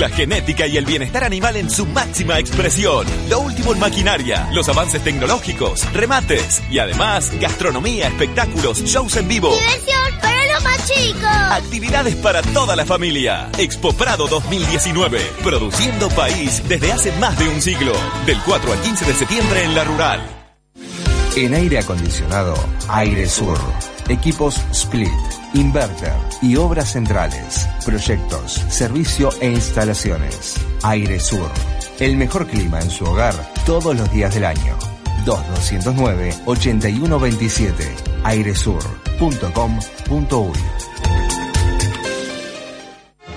La genética y el bienestar animal en su máxima expresión. Lo último en maquinaria, los avances tecnológicos, remates y además gastronomía, espectáculos, shows en vivo. Diversión para los más chicos. Actividades para toda la familia. Expo Prado 2019. Produciendo país desde hace más de un siglo. Del 4 al 15 de septiembre en La Rural. En aire acondicionado, Aire Sur. Equipos Split, Inverter y obras centrales. Proyectos, servicio e instalaciones. Aire Sur. El mejor clima en su hogar todos los días del año. 2209-8127. airesur.com.uy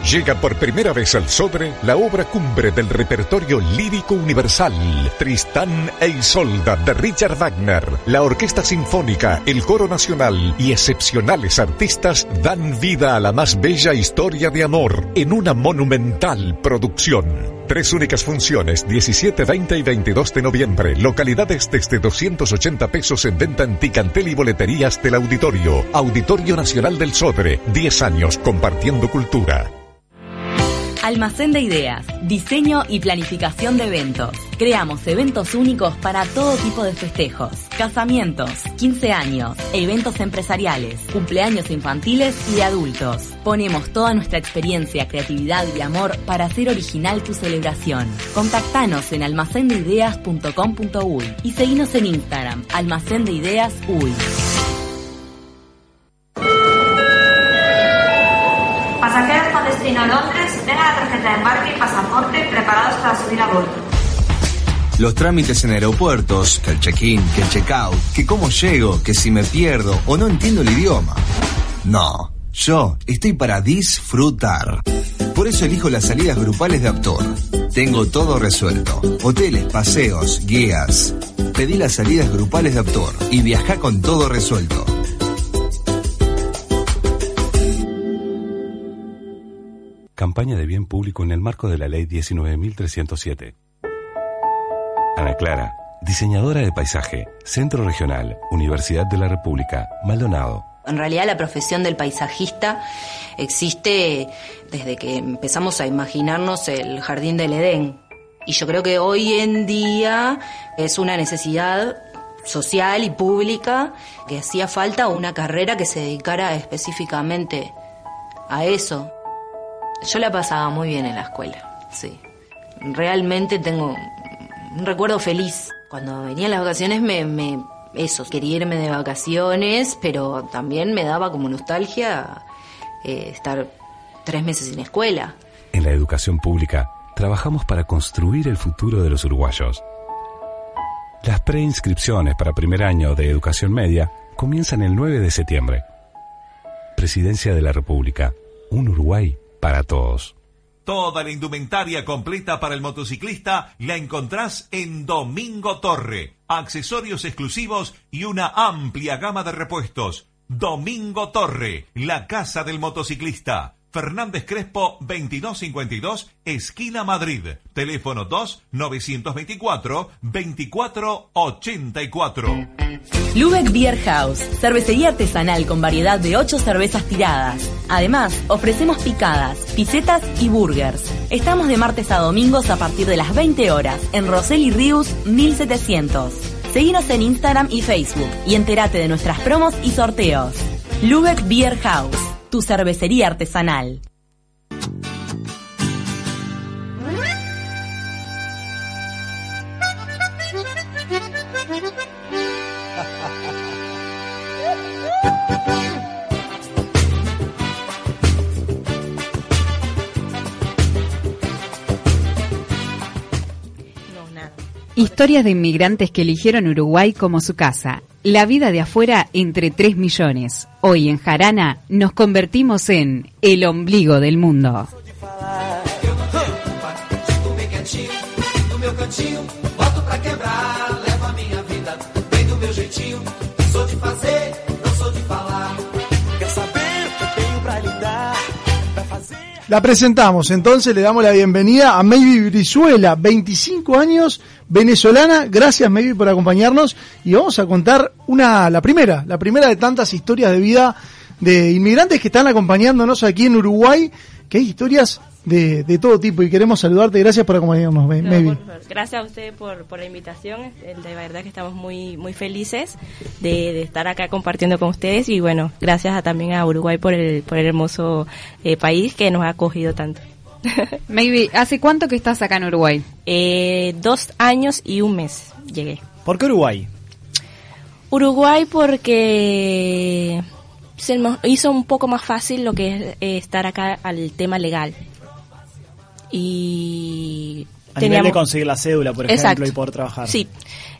Llega por primera vez al Sodre la obra cumbre del repertorio lírico universal, Tristán e Isolda de Richard Wagner. La Orquesta Sinfónica, el Coro Nacional y excepcionales artistas dan vida a la más bella historia de amor en una monumental producción. Tres únicas funciones, 17, 20 y 22 de noviembre. Localidades desde 280 pesos en venta en Ticantel y boleterías del auditorio. Auditorio Nacional del Sodre. 10 años compartiendo cultura. Almacén de ideas, diseño y planificación de eventos. Creamos eventos únicos para todo tipo de festejos, casamientos, 15 años, eventos empresariales, cumpleaños infantiles y de adultos. Ponemos toda nuestra experiencia, creatividad y amor para hacer original tu celebración. Contactanos en almacendeideas.com.uy y seguinos en Instagram, Almacén de Ideas Uy. Pasajeros con destino Londres, de embarque y pasaporte preparados para subir a bordo. Los trámites en aeropuertos, que el check-in, que el check-out, que cómo llego, que si me pierdo o no entiendo el idioma. No, yo estoy para disfrutar. Por eso elijo las salidas grupales de Aptor. Tengo todo resuelto. Hoteles, paseos, guías. Pedí las salidas grupales de Aptor y viaja con todo resuelto. Campaña de bien público en el marco de la Ley 19.307. Ana Clara, diseñadora de paisaje, Centro Regional, Universidad de la República, Maldonado. En realidad la profesión del paisajista existe desde que empezamos a imaginarnos el jardín del Edén. Y yo creo que hoy en día es una necesidad social y pública que hacía falta una carrera que se dedicara específicamente a eso. Yo la pasaba muy bien en la escuela, sí. Realmente tengo un recuerdo feliz. Cuando venían las vacaciones me, me eso, quería irme de vacaciones, pero también me daba como nostalgia eh, estar tres meses sin escuela. En la educación pública, trabajamos para construir el futuro de los uruguayos. Las preinscripciones para primer año de educación media comienzan el 9 de septiembre. Presidencia de la República. Un Uruguay para todos. Toda la indumentaria completa para el motociclista la encontrás en Domingo Torre. Accesorios exclusivos y una amplia gama de repuestos. Domingo Torre, la casa del motociclista. Fernández Crespo 2252, esquina Madrid. Teléfono 2 924 2484. Lubeck Beer House, cervecería artesanal con variedad de 8 cervezas tiradas. Además, ofrecemos picadas, pisetas y burgers. Estamos de martes a domingos a partir de las 20 horas en Roseli Rius 1700. Seguinos en Instagram y Facebook y entérate de nuestras promos y sorteos. Lubeck Beer House, tu cervecería artesanal. Historias de inmigrantes que eligieron Uruguay como su casa. La vida de afuera entre 3 millones. Hoy en Jarana nos convertimos en el ombligo del mundo. La presentamos, entonces le damos la bienvenida a Maybe Brizuela, 25 años, venezolana. Gracias Maybe por acompañarnos y vamos a contar una, la primera, la primera de tantas historias de vida de inmigrantes que están acompañándonos aquí en Uruguay, que hay historias de, de todo tipo y queremos saludarte. Gracias por acompañarnos, No, favor. Gracias a usted por, por la invitación. Eh, De verdad que estamos muy muy felices de, de estar acá compartiendo con ustedes y bueno, gracias a- también a Uruguay por el, por el hermoso eh, país que nos ha acogido tanto. Maybe, ¿hace cuánto que estás acá en Uruguay? Eh, dos años y un mes llegué. ¿Por qué Uruguay? Uruguay porque se nos hizo un poco más fácil lo que es eh, estar acá al tema legal. Y A nivel de conseguir la cédula, por ejemplo, Exacto. y poder trabajar. Sí.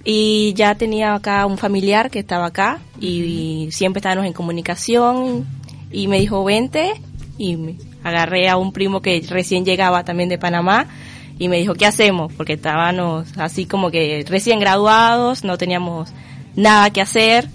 Y ya tenía acá un familiar que estaba acá y siempre estábamos en comunicación y me dijo, vente y me agarré a un primo que recién llegaba también de Panamá y me dijo, ¿qué hacemos? Porque estábamos así como que recién graduados, no teníamos nada que hacer,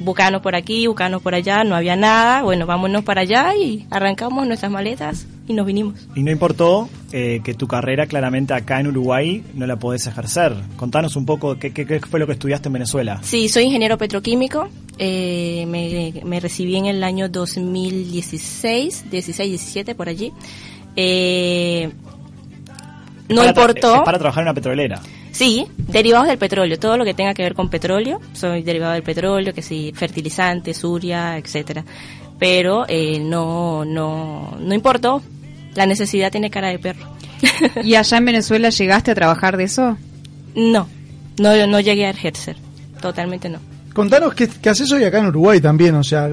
buscando por aquí, buscando por allá, no había nada, bueno, vámonos para allá y arrancamos nuestras maletas y nos vinimos. Y no importó eh, que tu carrera claramente acá en Uruguay no la podés ejercer. Contanos un poco qué, qué- qué fue lo que estudiaste en Venezuela. Sí, soy ingeniero petroquímico. eh, me, me recibí en el año 2016, 16, 17, por allí. Eh, no Para importó. es para trabajar en una petrolera. Sí, derivados del petróleo, todo lo que tenga que ver con petróleo, soy derivado del petróleo, que sí, fertilizantes, uria, etcétera. Pero eh, no, no, no importó. La necesidad tiene cara de perro. ¿Y allá en Venezuela llegaste a trabajar de eso? No, no, no llegué a ejercer, totalmente no. Contanos qué, qué haces hoy acá en Uruguay también, o sea,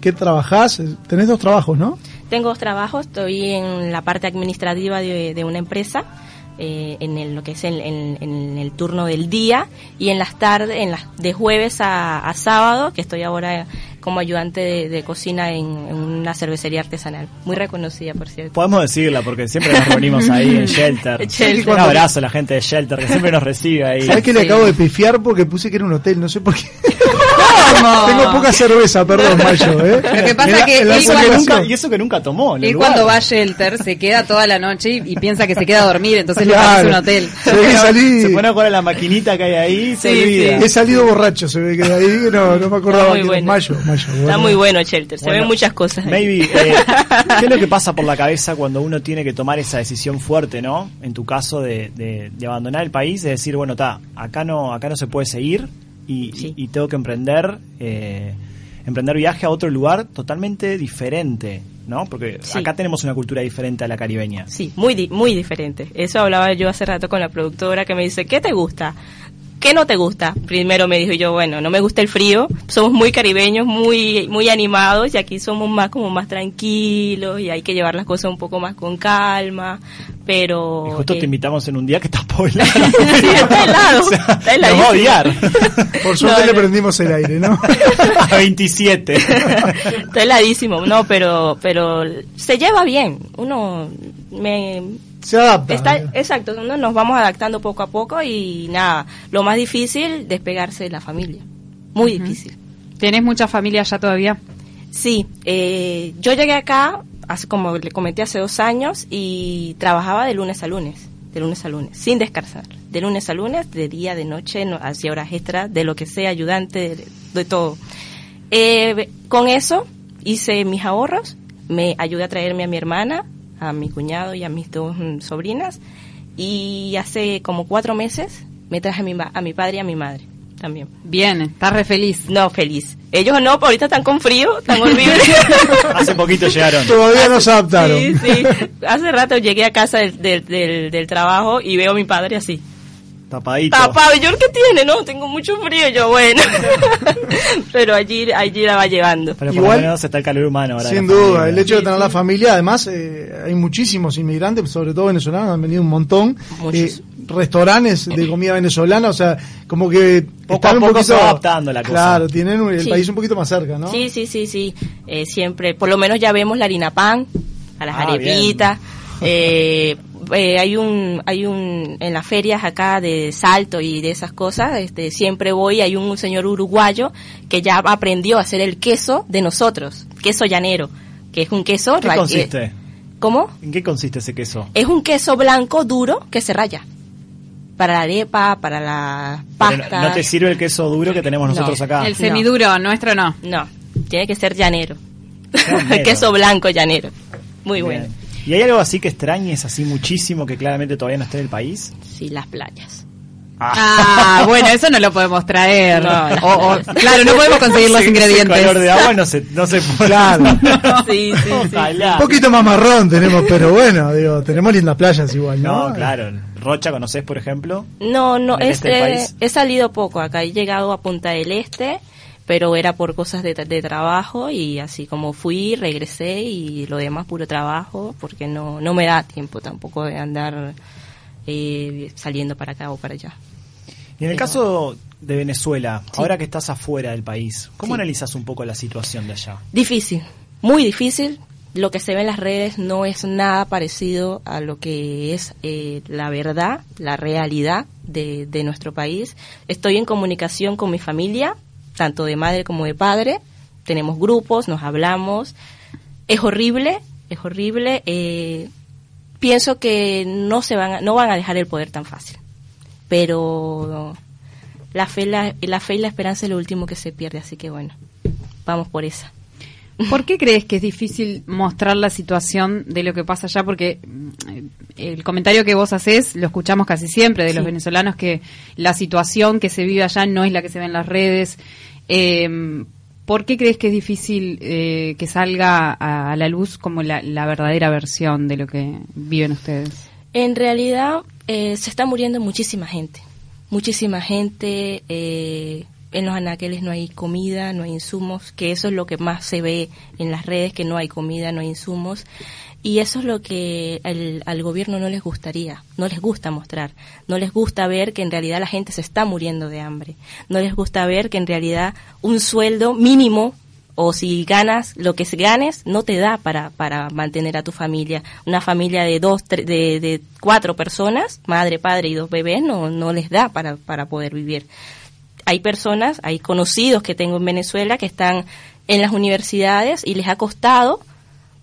qué trabajás. Tenés dos trabajos, ¿no? Tengo dos trabajos, estoy en la parte administrativa de, de una empresa, eh, en el, lo que es el, en, en el turno del día y en las tardes, en las, de jueves a, a sábado, que estoy ahora como ayudante de, de cocina en, en una cervecería artesanal, muy reconocida por cierto. Podemos decirla porque siempre nos reunimos ahí en Shelter. Shelter. Un abrazo a la gente de Shelter que siempre nos recibe ahí. ¿Sabés que le acabo de pifiar porque puse que era un hotel? No sé por qué. Tengo poca cerveza, perdón, Mayo, ¿eh? Lo que pasa Mirá, es que él cuando- nunca- y eso que nunca tomó. en el Él lugar. cuando va a Shelter se queda toda la noche y, y piensa que se queda a dormir, entonces le Claro. parece un hotel. Se ve que salí, Se pone a jugar a la maquinita que hay ahí, se Sí, olvida. he salido borracho, se ve que de ahí no, no me acordaba Está muy que bueno. Mayo. Mayo Está bueno. muy bueno Shelter, se Bueno, ven muchas cosas. ahí. Maybe, eh, ¿qué es lo que pasa por la cabeza cuando uno tiene que tomar esa decisión fuerte, no? En tu caso de, de- de abandonar el país, de decir, bueno, está, acá no, acá no se puede seguir y, y- y tengo que emprender, eh, emprender viaje a otro lugar totalmente diferente, ¿no? Porque Sí. acá tenemos una cultura diferente a la caribeña. Sí, muy, di- muy diferente. Eso hablaba yo hace rato con la productora que me dice, ¿qué te gusta? ¿Qué no te gusta? Primero me dijo yo, bueno, no me gusta el frío, somos muy caribeños, muy muy animados y aquí somos más como más tranquilos y hay que llevar las cosas un poco más con calma, pero... Y justo eh, te invitamos en un día que está poblado. sí, está helado, O sea, está nos va a odiar. Por suerte No, le no. prendimos el aire, ¿no? a 27. Está heladísimo, no, pero pero se lleva bien. Uno me Se adapta. está exacto, uno nos vamos adaptando poco a poco y nada, lo más difícil despegarse de la familia. Muy difícil. ¿Tenés mucha familia allá todavía? Sí, eh, yo llegué acá hace como le comenté hace dos años y trabajaba de lunes a lunes, de lunes a lunes, sin descansar, de lunes a lunes, de día, de noche, no, hacía horas extras, de lo que sea, ayudante, de, de todo. Eh, con eso hice mis ahorros, me ayudé a traerme a mi hermana, a mi cuñado y a mis dos mm, sobrinas y hace como cuatro meses me traje a mi, ma- a mi padre y a mi madre también. Bien, estás re feliz. No, feliz. Ellos no, ahorita están con frío, tan horrible. Hace poquito llegaron. Todavía no se adaptaron. Sí, sí. Hace rato llegué a casa del, del, del- del trabajo y veo a mi padre así. Tapadito. Tapado, y yo, ¿qué tiene? No, tengo mucho frío. Yo, bueno. Pero allí, allí la va llevando. Pero por Igual- lo menos está el calor humano ahora. Sin duda, familia. el hecho de tener la familia, además eh, hay muchísimos inmigrantes, sobre todo venezolanos, han venido un montón, Muchos. eh, restaurantes de comida venezolana, o sea, como que Poco están a un poco poquito se va adaptando la cosa. Claro, tienen un- el Sí. país un poquito más cerca, ¿no? Sí, sí, sí, sí. Eh, siempre, por lo menos ya vemos la harina pan, a las Ah, arepitas. Eh, eh, hay un, hay un, en las ferias acá de Salto y de esas cosas, este, siempre voy, hay un señor uruguayo que ya aprendió a hacer el queso de nosotros, queso llanero, que es un queso... ¿En qué eh, consiste? ¿Cómo? ¿En qué consiste ese queso? Es un queso blanco duro que se raya. Para la arepa, para la pasta. no, no te sirve el queso duro que tenemos No. nosotros acá. El semiduro, nuestro no. No, tiene que ser llanero. Llanero. queso blanco llanero. Muy Bien. bueno. ¿Y hay algo así que extrañes así muchísimo que claramente todavía no esté en el país? Sí, las playas. Ah, bueno, eso no lo podemos traer. No, O- o- claro, no podemos conseguir los ingredientes. Ese color de agua no se, no se puede. Claro. Sí, sí, sí. Ojalá. Un poquito más marrón tenemos, pero bueno, digo, tenemos lindas playas igual, ¿no? No, claro. Rocha, ¿conoces, por ejemplo? No, no, ¿En el es, este eh, país? he salido poco acá. He llegado a Punta del Este, pero era por cosas de, de trabajo y así como fui, regresé y lo demás puro trabajo porque no, no me da tiempo tampoco de andar eh, saliendo para acá o para allá. Y en el Pero- caso de Venezuela, ahora que estás afuera del país, ¿cómo analizas un poco la situación de allá? Difícil, muy difícil. Lo que se ve en las redes no es nada parecido a lo que es eh, la verdad, la realidad de, de nuestro país. Estoy en comunicación con mi familia, tanto de madre como de padre. Tenemos grupos, nos hablamos. Es horrible, es horrible. eh, pienso que no se van, a- no van a dejar el poder tan fácil. Pero la fe, la, la fe y la esperanza es lo último que se pierde, así que bueno, vamos por esa. ¿Por qué crees que es difícil mostrar la situación de lo que pasa allá? Porque mm, el comentario que vos haces lo escuchamos casi siempre de los venezolanos que la situación que se vive allá no es la que se ve en las redes. Eh, ¿Por qué crees que es difícil eh, que salga a, la luz como la, la verdadera versión de lo que viven ustedes? En realidad eh, se está muriendo muchísima gente, muchísima gente. eh, en los anaqueles no hay comida, no hay insumos, que eso es lo que más se ve en las redes, que no hay comida, no hay insumos. Y eso es lo que al, gobierno no les gustaría, no les gusta mostrar, no les gusta ver que en realidad la gente se está muriendo de hambre, no les gusta ver que en realidad un sueldo mínimo o si ganas lo que ganes no te da para, para mantener a tu familia. Una familia de dos, tre- de, de cuatro personas, madre, padre y dos bebés, no, no les da para, para poder vivir. Hay personas, hay conocidos que tengo en Venezuela que están en las universidades y les ha costado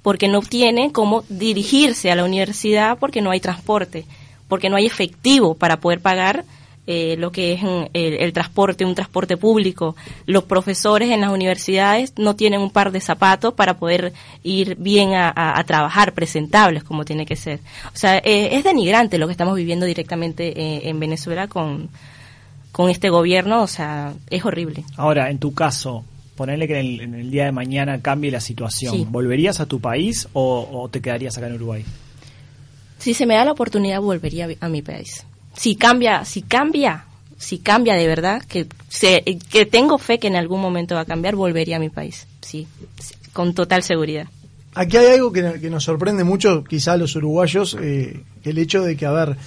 porque no tienen cómo dirigirse a la universidad porque no hay transporte, porque no hay efectivo para poder pagar eh, lo que es mm, el, el transporte, un transporte público. Los profesores en las universidades no tienen un par de zapatos para poder ir bien a, trabajar, presentables como tiene que ser. O sea, eh, es denigrante lo que estamos viviendo directamente eh, en Venezuela con, con este gobierno, o sea, es horrible. Ahora, en tu caso, ponerle que en el, en el día de mañana cambie la situación, Sí. ¿volverías a tu país o, o te quedarías acá en Uruguay? Si se me da la oportunidad, volvería a mi país. Si cambia, si cambia, si cambia de verdad, que, se, que tengo fe que en algún momento va a cambiar, volvería a mi país. Sí, sí, con total seguridad. Aquí hay algo que, que nos sorprende mucho, quizá a los uruguayos, eh, el hecho de que, a ver,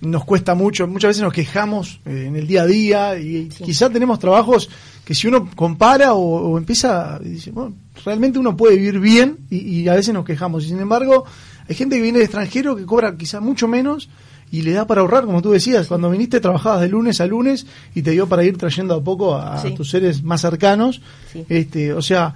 nos cuesta mucho, muchas veces nos quejamos eh, en el día a día y quizá tenemos trabajos que si uno compara o, o empieza, y dice, bueno, realmente uno puede vivir bien y, y a veces nos quejamos. Y sin embargo, hay gente que viene del extranjero que cobra quizá mucho menos y le da para ahorrar, como tú decías, cuando viniste trabajabas de lunes a lunes y te dio para ir trayendo a poco a, Sí. tus seres más cercanos. Sí. Este, o sea,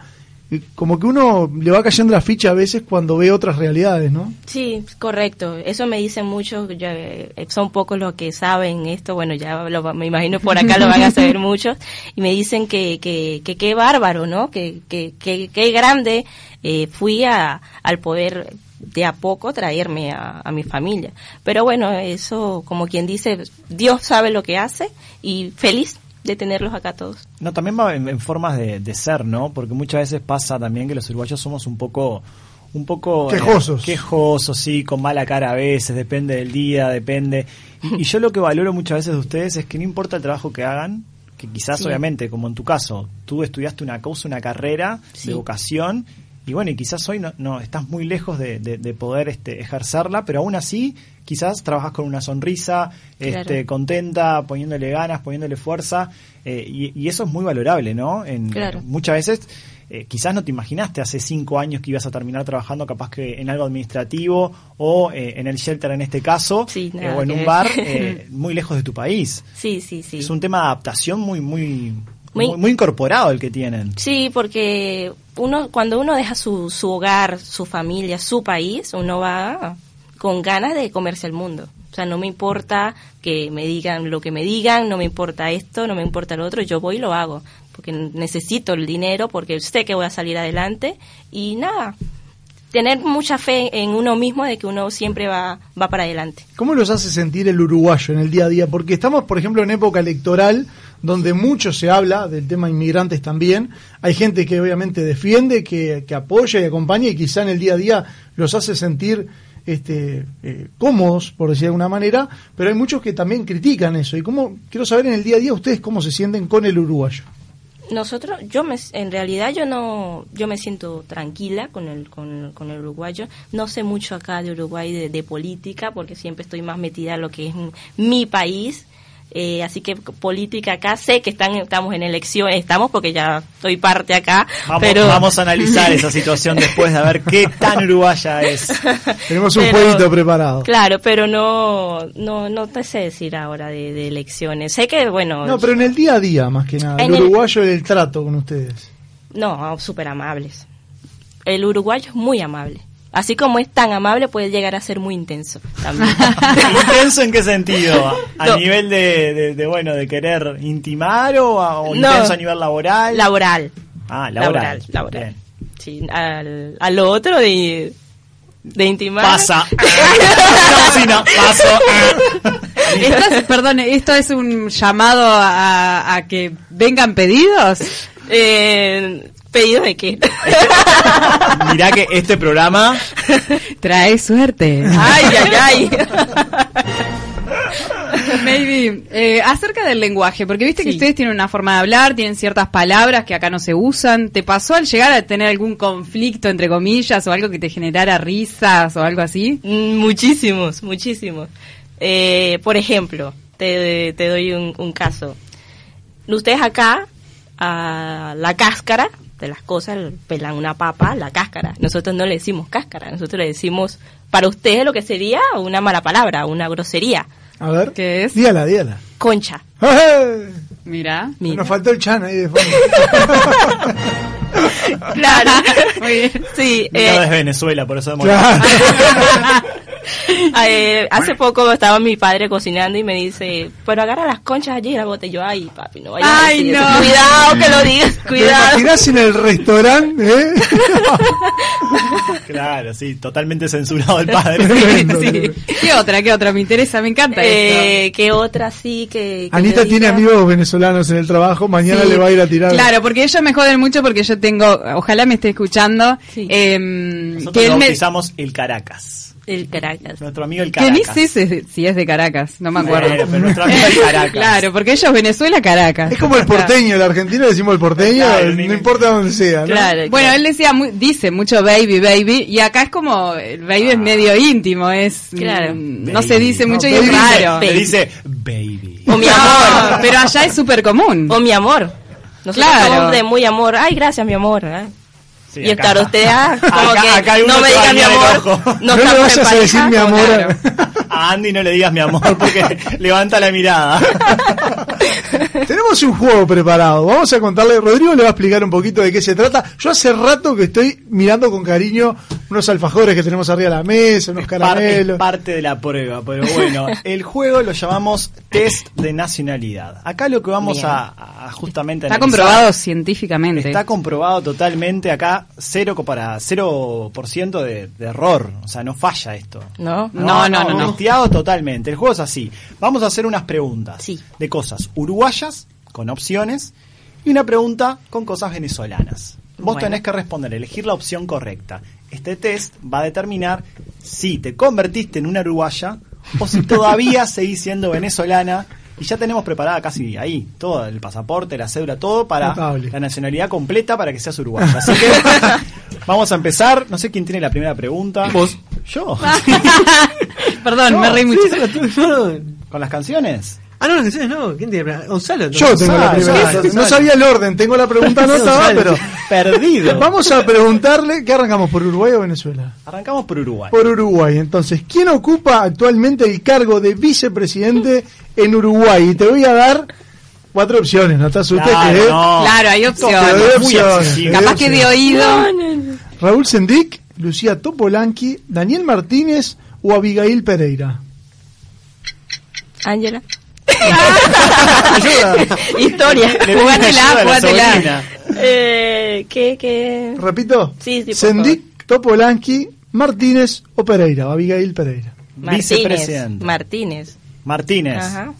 como que uno le va cayendo la ficha a veces cuando ve otras realidades, ¿no? Sí, correcto. Eso me dicen muchos, ya, eh, son pocos los que saben esto, bueno, ya lo- me imagino por acá lo van a saber muchos, y me dicen que que que qué bárbaro, ¿no? Que que que qué grande eh, fui a, al poder de a poco traerme a, a mi familia. Pero bueno, eso, como quien dice, Dios sabe lo que hace y feliz de tenerlos acá todos. No, también va en, en formas de, de ser, ¿no? Porque muchas veces pasa también que los uruguayos somos un poco un poco eh, Quejosos. quejosos, sí, con mala cara a veces, depende del día, depende. Y, y yo lo que valoro muchas veces de ustedes es que no importa el trabajo que hagan, que quizás Sí. obviamente, como en tu caso, tú estudiaste una cosa, una carrera Sí. de vocación, y bueno, y quizás hoy no, no estás muy lejos de, de- de poder este, ejercerla, pero aún así quizás trabajas con una sonrisa, este, Claro. contenta, poniéndole ganas, poniéndole fuerza, eh, y, y eso es muy valorable, ¿no? En, Claro. Muchas veces eh, quizás no te imaginaste hace cinco años que ibas a terminar trabajando capaz que en algo administrativo o eh, en el shelter en este caso, Sí, nada o en un bar eh, muy lejos de tu país. Sí, sí, sí. Es un tema de adaptación muy, muy, Muy- muy, muy incorporado el que tienen. Sí, porque uno cuando uno deja su, su hogar, su familia, su país, uno va con ganas de comerse el mundo. O sea, no me importa que me digan lo que me digan, no me importa esto, no me importa lo otro, yo voy y lo hago, porque necesito el dinero, porque sé que voy a salir adelante y nada, tener mucha fe en uno mismo de que uno siempre va, va para adelante. ¿Cómo los hace sentir el uruguayo en el día a día? Porque estamos, por ejemplo, en época electoral, donde mucho se habla del tema inmigrantes también. Hay gente que obviamente defiende, que, que apoya y acompaña y quizá en el día a día los hace sentir este, eh, cómodos, por decir de alguna manera, pero hay muchos que también critican eso. Y cómo, quiero saber en el día a día ustedes cómo se sienten con el uruguayo. Nosotros, yo me, en realidad yo no, yo me siento tranquila con el, con, con el uruguayo. No sé mucho acá de Uruguay de, de política porque siempre estoy más metida en lo que es mi país. Eh, así que política acá, sé que están, estamos en elecciones, estamos porque ya soy parte acá, Vamos, pero vamos a analizar esa situación después de ver qué tan uruguaya es. Tenemos un Pero- jueguito preparado. Claro, pero no, no, no te sé decir ahora de, de elecciones. Sé que, bueno, No, pero en el día a día, más que nada. En El el- uruguayo, el trato con ustedes. no, súper amables. El uruguayo es muy amable. Así como es tan amable, puede llegar a ser muy intenso también. ¿Intenso en qué sentido? ¿A No. nivel de, de- de, bueno, de querer intimar o, a- o No. intenso a nivel laboral? Laboral. Ah, laboral. Laboral, laboral. Sí, al, al otro de, de intimar. Pasa. no, paso. Esto es- perdón, ¿esto es un llamado a, a que vengan pedidos? Eh, ¿Pedido de qué? Mirá que este programa Trae suerte. ay, ay, ay. Maybe. Eh, acerca del lenguaje, porque viste que ustedes tienen una forma de hablar, tienen ciertas palabras que acá no se usan. ¿Te pasó al llegar a tener algún conflicto, entre comillas, o algo que te generara risas o algo así? Mm, Muchísimos, muchísimos. Eh, por ejemplo, te, te doy un, un caso. Ustedes acá, a la cáscara de las cosas, pelan una papa, la cáscara. Nosotros no le decimos cáscara, nosotros le decimos, para ustedes lo que sería una mala palabra, una grosería. A ver. ¿Qué es? Dígala, dígala. Concha. ¡Eh! Mira. Mira. Nos faltó el chan ahí de fondo. Claro. Sí, no eh, es Venezuela, por eso. Claro. Eh, hace poco estaba mi padre cocinando y me dice, pero agarra las conchas allí y la bota. Y yo, ay, papi, no vayas a decir no. eso. Cuidado que lo digas, ¿Te cuidado. imaginas en el restaurante? ¿eh? Claro, sí, totalmente censurado el padre. Sí. ¿Qué otra? ¿Qué otra? Me interesa, me encanta Eh, ¿Qué otra sí que, que Anita tiene amigos venezolanos en el trabajo, mañana Sí. le va a ir a tirar. Claro, porque ellos me joden mucho porque yo tengo, ojalá me esté escuchando, Sí. em, Nosotros que me... bautizamos el Caracas. El Caracas. Nuestro amigo el Que ni Caracas. sé si- si es de Caracas, no me acuerdo. Bueno, pero nuestro amigo el Caracas. Claro, porque ellos Venezuela, Caracas. Es como el porteño, el argentino decimos el porteño, Claro, no importa dónde sea. ¿no? Claro. Bueno, él decía, mu- dice mucho baby, baby, y acá es como, el baby es medio íntimo, es, Claro. mm, no Baby. se dice mucho No, y es raro. Le dice baby. O mi amor. pero allá es súper común. O mi amor. Nosotros Claro. somos de muy amor. Ay, gracias, mi amor. ¿eh? Sí, y acá- estar usted, ah, como acá- que acá no me que va diga a mi amor. No, No le vayas a decir mi amor. claro. A Andy no le digas mi amor porque levanta la mirada. Tenemos un juego preparado. Vamos a contarle. Rodrigo le va a explicar un poquito de qué se trata. Yo hace rato que estoy mirando con cariño unos alfajores que tenemos arriba de la mesa, unos Parte, caramelos. parte de la prueba, pero bueno, el juego lo llamamos test de nacionalidad. Acá lo que vamos a, a justamente Está analizar- comprobado científicamente. Está comprobado totalmente acá, cero para 0% de, de error. O sea, no falla esto. No, No, no, no, no. Testeado totalmente. El juego es así. Vamos a hacer unas preguntas Sí. de cosas uruguayas, con opciones, y una pregunta con cosas venezolanas. Vos Bueno. tenés que responder, elegir la opción correcta. Este test va a determinar si te convertiste en una uruguaya o si todavía seguís siendo venezolana. Y ya tenemos preparada casi ahí todo, el pasaporte, la cédula, todo para Notable. la nacionalidad completa para que seas uruguaya. Así que vamos a empezar. No sé quién tiene la primera pregunta. Vos. Yo. Perdón, me reí sí, mucho. ¿Con las canciones? Ah, no, no, no. ¿Quién tiene? Gonzalo. Yo tengo la primera. Gonzalo. No sabía el orden, tengo la pregunta anotada, pero Perdido. vamos a preguntarle, ¿qué arrancamos por Uruguay o Venezuela? Arrancamos por Uruguay. Por Uruguay, entonces, ¿quién ocupa actualmente el cargo de vicepresidente en Uruguay? Y te voy a dar cuatro opciones, no te asustes Claro, que no. Claro, hay doy opciones. Doy Capaz que de oído. Raúl Sendic, Lucía Topolanqui, Daniel Martínez o Abigail Pereira. Ángela. Ayuda. Historia. Jugátela, jugátela. Eh, ¿Qué, qué? Repito. Sí, sí, Topolansky, Martínez o Pereira, o Abigail Pereira. Martínez. Vicepresidente. Martínez. Martínez. Ajá.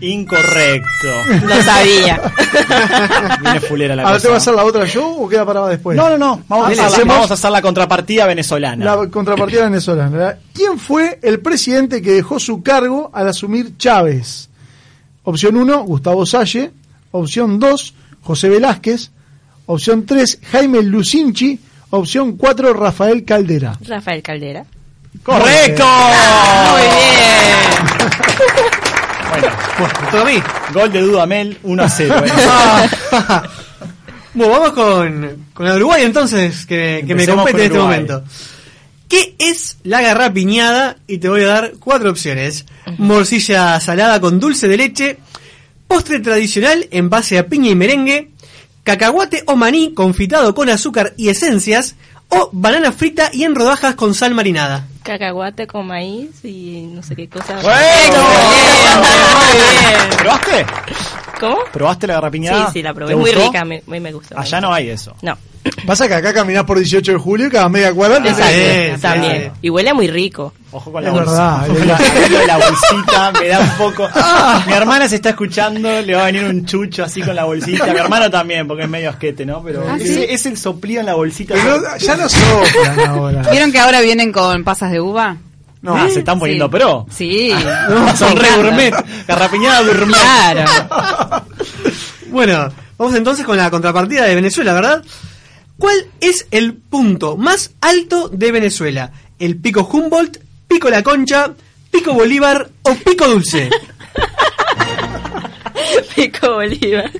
Incorrecto. Lo sabía. Viene fulera la Ahora cosa. te va a hacer la otra yo o queda para después. No, no, no. Vamos, a Dale, hacer la, hacemos vamos a hacer la contrapartida venezolana. la contrapartida venezolana. ¿verdad? ¿Quién fue el presidente que dejó su cargo al asumir Chávez? Opción 1, Gustavo Salle. Opción 2, José Velázquez. Opción 3, Jaime Lucinchi. Opción 4, Rafael Caldera. Rafael Caldera. ¡Correcto! Muy bien. Bueno, todo a mí. Gol de Dudamel, 1 a 0. eh. Bueno, vamos con, con el Uruguay entonces, que, que me compete en este momento. ¿Qué es la garrapiñada? Y te voy a dar cuatro opciones. Morcilla salada con dulce de leche, postre tradicional en base a piña y merengue, cacahuate o maní confitado con azúcar y esencias, o banana frita y en rodajas con sal marinada. Cacahuate con maíz y no sé qué cosa. ¿Probaste? ¿Cómo? ¿Probaste la garrapiñada? Sí, sí, la probé. ¿Te Es muy gustó? rica, me, me, me gustó. me Allá no hay eso. No. Pasa que acá caminás por 18 de julio y cada media cuadra te Exacto, también. Y huele muy rico. Ojo con la Es bolsa. verdad, Ojo es con la, bolsita me da un poco. Mi hermana se está escuchando, le va a venir un chucho así con la bolsita. Mi hermano también, porque es medio asquete, ¿no? Pero ¿Ah, sí? es el soplío en la bolsita. Pero ya no soplan ahora. ¿Vieron que ahora vienen con pasas de uva? No, ah, se están poniendo Sí. pro. Sí. Son Me re encanta. gourmet. Garrapiñada gourmet. Claro. Bueno, vamos entonces con la contrapartida de Venezuela, ¿verdad? ¿Cuál es el punto más alto de Venezuela? ¿El pico Humboldt, pico La Concha, pico Bolívar o pico Dulce? Pico Bolívar.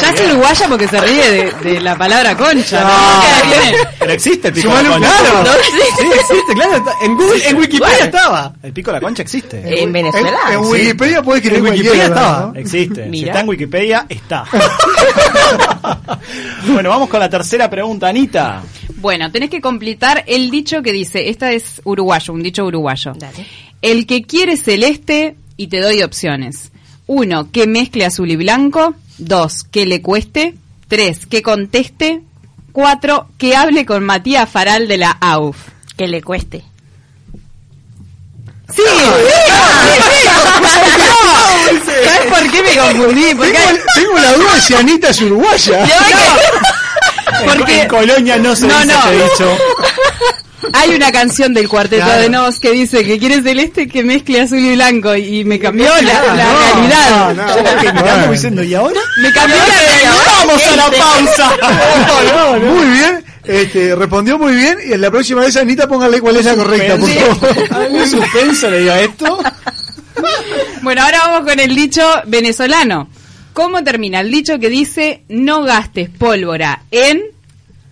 Ya es uruguaya porque se ríe de, de la palabra concha. ¿no? No, pero existe el pico de la concha. claro. No, sí. Existe, claro. En, Google, en Wikipedia Bueno. estaba. El pico de la concha existe. En Venezuela. En, en Sí. Wikipedia puede escribir En Wikipedia ¿verdad, estaba. no? Existe. Si Mira. está en Wikipedia, está. bueno, vamos con la tercera pregunta, Anita. Bueno, tenés que completar el dicho que dice, esta es uruguayo, un dicho uruguayo. Dale. El que quiere celeste, y te doy opciones. Uno, que mezcle azul y blanco. Dos, que le cueste. Tres, que conteste. Cuatro, que hable con Matías Faral de la AUF. Que le cueste. ¡Sí! ¿Sabes por qué me confundí? Porque Tengo, tengo la duda si Anita es uruguaya. Porque- en Colonia no se No, dice no. este dicho. Hay una canción del Cuarteto Claro. de Nos que dice que quiere celeste que mezcle azul y blanco y me cambió la, la No, realidad. no, mirando Bueno. diciendo, ¿y ahora? Me cambió la realidad. ¡Vamos a la pausa! Muy bien, este, respondió muy bien y en la próxima vez Anita póngale cuál es la correcta, por favor. Suspenso le dio a esto. Bueno, ahora vamos con el dicho venezolano. ¿Cómo termina el dicho que dice no gastes pólvora en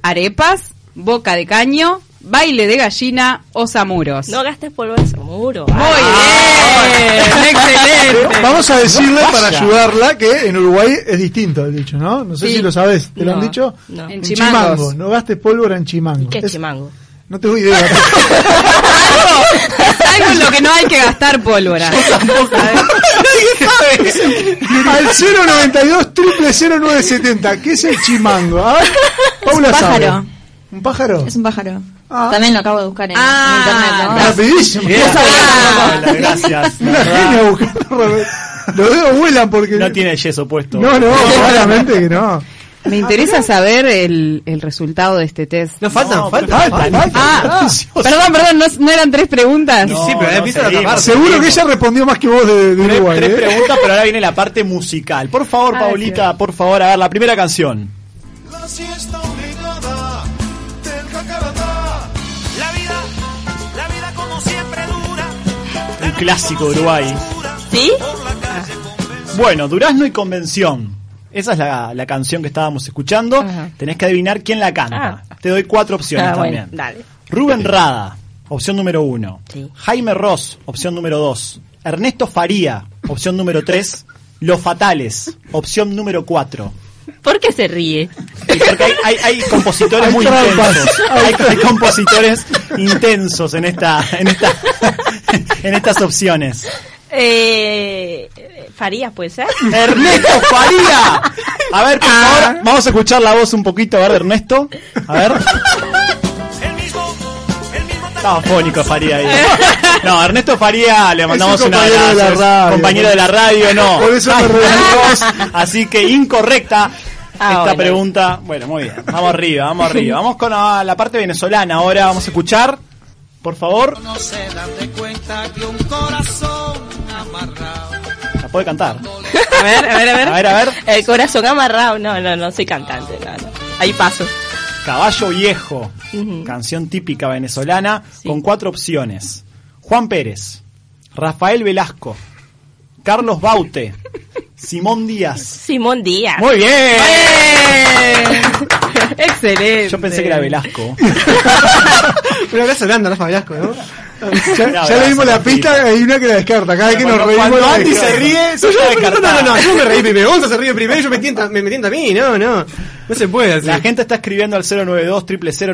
arepas, boca de caño, baile de gallina o zamuros? No gastes polvo en muro. Muy bien, excelente. Vamos a decirle para ayudarla que en Uruguay es distinto el dicho, ¿no? No sé Sí. si lo sabes, ¿te lo han dicho? no. En chimangos. No gastes pólvora en chimango. ¿Qué es Es- chimango? No tengo idea. Algo en lo que no hay que gastar pólvora. Al 092 triple 0970, ¿qué es el chimango? A ver, Paula un sabe. pájaro. ¿Un pájaro? Es un pájaro. Ah. También lo acabo de buscar en, en Ah, internet. ¿no? Rapidísimo. Ah. Gracias. Los dedos vuelan porque. No tiene yeso puesto. No, no, claramente que no. Me interesa saber el, el resultado de este test. No, faltan, No, faltan. faltan. faltan. Ah, perdón, perdón, ¿no, no eran tres preguntas? No, Sí, pero no, empieza la seguimos. Seguro que ella respondió más que vos de, de Tres, Uruguay. tres ¿eh? preguntas, pero ahora viene la parte musical. Por favor, Ah, Paulita, por favor, a ver, la primera canción. La siesta clásico de Uruguay. ¿Sí? Bueno, Durazno y Convención. Esa es la, la canción que estábamos escuchando. Ajá. Tenés que adivinar quién la canta. Ah. Te doy cuatro opciones Ah, bueno, también. dale. Rubén Rada, opción número uno. Sí. Jaime Ross, opción número dos. Ernesto Faría, opción número tres. Los Fatales, opción número cuatro. ¿Por qué se ríe? Porque hay, hay, hay compositores Hay muy trampas. intensos. Hay, hay compositores intensos en esta, en esta, en estas opciones. Eh, Farías, puede ser. Ernesto Faría. A ver, por favor, vamos a escuchar la voz un poquito, a ver, Ernesto. A ver. Estaba fónico Faría ahí. No, Ernesto Faría, le mandamos un compañero abrazo. de la es radio. compañero de la radio, no. Por eso Ay, me. Así que incorrecta Ah, esta bueno. pregunta. Bueno, muy bien. Vamos arriba, vamos arriba. Vamos con la, la parte venezolana ahora. Vamos a escuchar. Por favor, No se dan de cuenta que un corazón amarrado. la puede cantar. A ver, a ver, a ver. A ver, a ver. El corazón amarrado. No, no, no soy cantante. No, no. Ahí paso. Caballo Viejo, canción típica venezolana, con cuatro opciones. Juan Pérez, Rafael Velasco, Carlos Baute, Simón Díaz. Simón Díaz. Muy bien. Excelente. Yo pensé que era Velasco. Pero acá sonando Rafa Velasco, ¿no? Ya, ya le dimos la pista, hay una que la descarta. Cada vez que nos Cuando- reímos. cuando Andy se ríe, se No, no, no, no, yo me reí primero, Gonza se ríe primero y yo me tienta, me, me tienta a mí, no, no. No se puede así. La gente está escribiendo al 092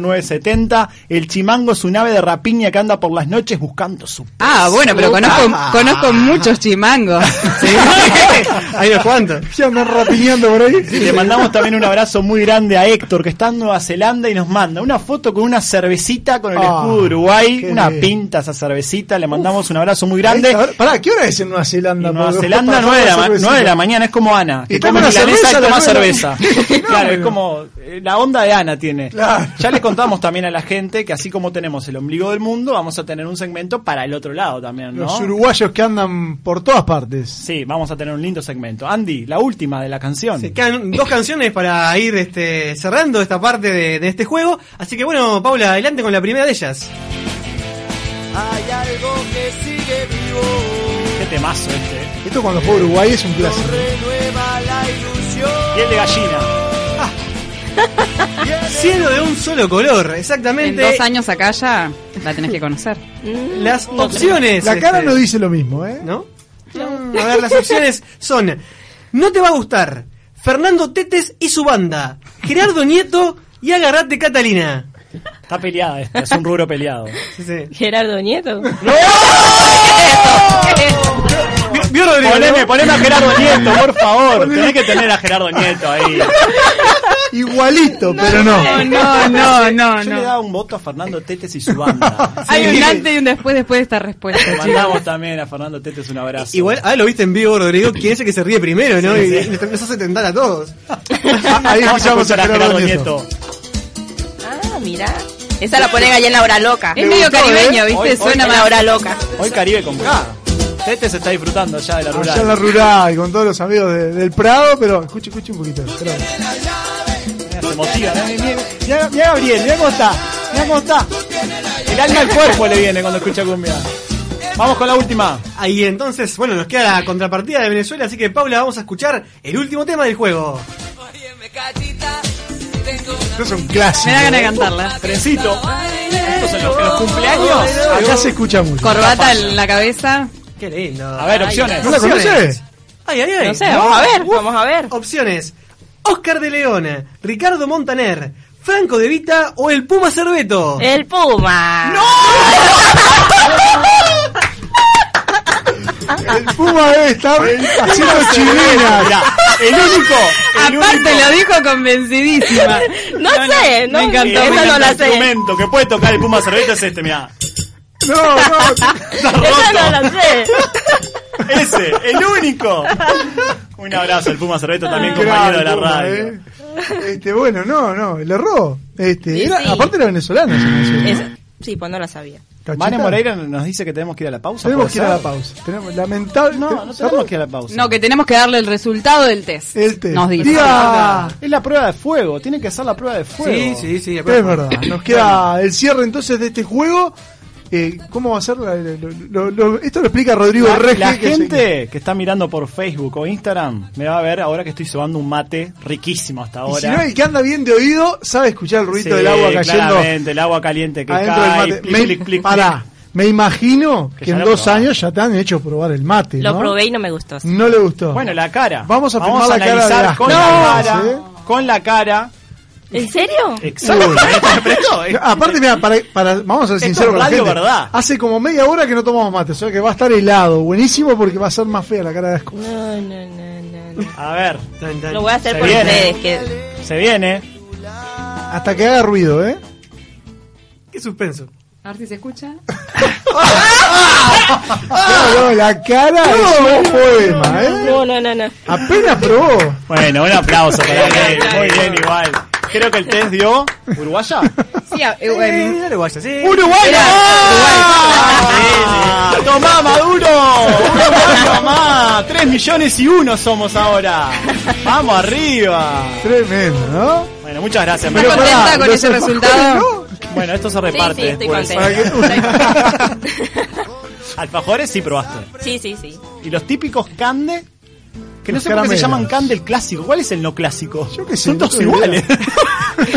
0970 El chimango es un ave de rapiña que anda por las noches buscando su Ah, bueno, pero conozco, conozco muchos chimangos. Hay unos cuantos. Ya andan rapiñando por ahí. Le mandamos también un abrazo muy grande a Héctor, que está en Nueva Zelanda y nos manda una foto con una cervecita con el Ah, escudo de Uruguay. Una bien. pinta esa cervecita. Le mandamos un abrazo muy grande. A ver, pará, ¿qué hora es en Nueva Zelanda? En Nueva Zelanda, para 9 de, la, tomar ma- cervecita. 9 de la mañana, es como Ana, que Y come una milanesa cerveza y a toma de cerveza. la- claro, es como eh, la onda de Ana tiene. Claro. Ya le contamos también a la gente que así como tenemos el ombligo del mundo, vamos a tener un segmento para el otro lado también, ¿no? Los uruguayos que andan por todas partes. Sí, vamos a tener un lindo segmento. Andy, la última de la canción. Se quedan dos canciones para ir este, cerrando esta parte de, de este juego. Así que bueno, Paula, adelante con la primera de ellas. Hay algo que sigue vivo. Qué temazo este. Esto cuando fue Uruguay es un clásico. Renueva la ilusión. Piel de gallina. Cielo de un solo color, En exactamente. dos años acá ya la tenés que conocer. Las opciones. La cara este, no dice lo mismo, ¿eh? ¿No? A ver, las opciones son: No te va a gustar. Fernando Tetes y su banda. Gerardo Nieto y Agarrate Catalina. Está peleada esta, es un rubro peleado. Sí, sí. Gerardo Nieto. ¿Vio, Rodrigo? Poneme, no? poneme a Gerardo Nieto, por favor. Tenés que tener a Gerardo Nieto ahí. Igualito, pero no. No, no, no, Yo le no. daba un voto a Fernando Tetes y su banda. Hay un antes y un después después de esta respuesta. Le mandamos también a Fernando Tetes un abrazo. Igual, ah, lo viste en vivo, Rodrigo, quién es el que se ríe primero, ¿no? Sí, y sí. y nos hace tentar a todos. Ahí Vamos a escuchamos a a Gerardo Nieto. Ah, mira. Esa la ponen allá en la hora loca. Es medio caribeño, Hoy- ¿viste? hoy Suena en la más. hora loca. Hoy Caribe con K. Tetes está disfrutando ya de la rural. Allá en la rural, con todos los amigos de- del Prado, pero escuche, escuche un poquito. espera. Mira, Se motiva. Mira, mira, Gabriel, mira cómo está. Mira cómo está. El alma al cuerpo le viene cuando escucha cumbia. Vamos con la última. Ahí entonces, bueno, nos queda la contrapartida de Venezuela, así que Paula, vamos a escuchar el último tema del juego. Esto es un clásico. Me da ganas de cantarla. Trencito. Estos son los, los cumpleaños. Acá se escucha mucho. Corbata en la cabeza. Qué lindo. A ver, opciones. ¿No la conoces? Ay, ay, ay. No sé, vamos a ver, vamos a ver. Opciones: Oscar de León, Ricardo Montaner, Franco de Vita o el Puma Cerveto. El Puma. El Puma debe estar haciendo chilena. El único. El Aparte único, lo dijo convencidísima. No sé, no, me encantó. el no sé. instrumento que puede tocar el Puma Cerveta es este, mirá. No, no. Está no la sé. Ese, el único. Un abrazo al Puma Cerveto, también compañero de la Puma, radio. eh. Este, bueno, no, no, le erró. Este, Sí, era- sí. Aparte era venezolana esa canción. ¿no? Esa- Sí, pues no la sabía. Cachita. Vane Moreira nos dice que tenemos que ir a la pausa. Tenemos ¿puede que ir a la ser? pausa. Tenemos, lamentable. No, no tenemos que ir a la pausa. No, que tenemos que darle el resultado del test. El test. Nos dice. Diga. Es la prueba de fuego, tiene que ser la prueba de fuego. Sí, sí, sí. Es verdad. Nos queda el cierre entonces de este juego. Eh, ¿Cómo va a ser? la- lo- lo- lo- esto lo explica Rodrigo La, que gente que está mirando por Facebook o Instagram me va a ver ahora que estoy sobando un mate riquísimo hasta Y ahora. si no, el que anda bien de oído sabe escuchar el ruido Sí, del agua cayendo claramente, el agua caliente que adentro cae. del mate. plic, Me, plic, plic, pará, me imagino que, en dos años ya te han hecho probar el mate. Lo probé y no me gustó. No le gustó. Bueno, la cara. Vamos a filmar la cara de analizar asco. con No, la cara. ¿sí? Con la cara. ¿En serio? Exacto. Eh. Aparte, mira, para, para- vamos a ser sinceros con la radio gente. verdad. Hace como media hora que no tomamos mate, o sea que va a estar helado. Buenísimo porque va a ser más fea la cara de asco. No, no, no, no. A ver. Lo voy a hacer Se por viene. ustedes. Que... Se viene. Hasta que haga ruido, ¿eh? Qué suspenso. A ver si se escucha. Claro, la cara es un poema, ¿eh? No, no, no, no. Apenas probó. Bueno, un aplauso para él. Muy bien, igual. Creo que el test dio. ¿Uruguaya? Sí, a- eh, em, Uruguaya, sí. ¡Uruguaya! ¡Ah! ¡Tomá, Maduro! ¡Uruguay, tomá! ¡Tres millones y uno somos ahora! ¡Vamos arriba! Tremendo, ¿no? Bueno, muchas gracias. ¿Estás Melo. contenta con ese resultado? Bueno, esto se Sí, reparte sí, estoy después. contenta. Alfajores sí probaste. Sí, sí, sí. ¿Y los típicos cande? Que no sé por qué se llaman cande el clásico. ¿Cuál es el no clásico? Yo qué sé, Son no todos iguales.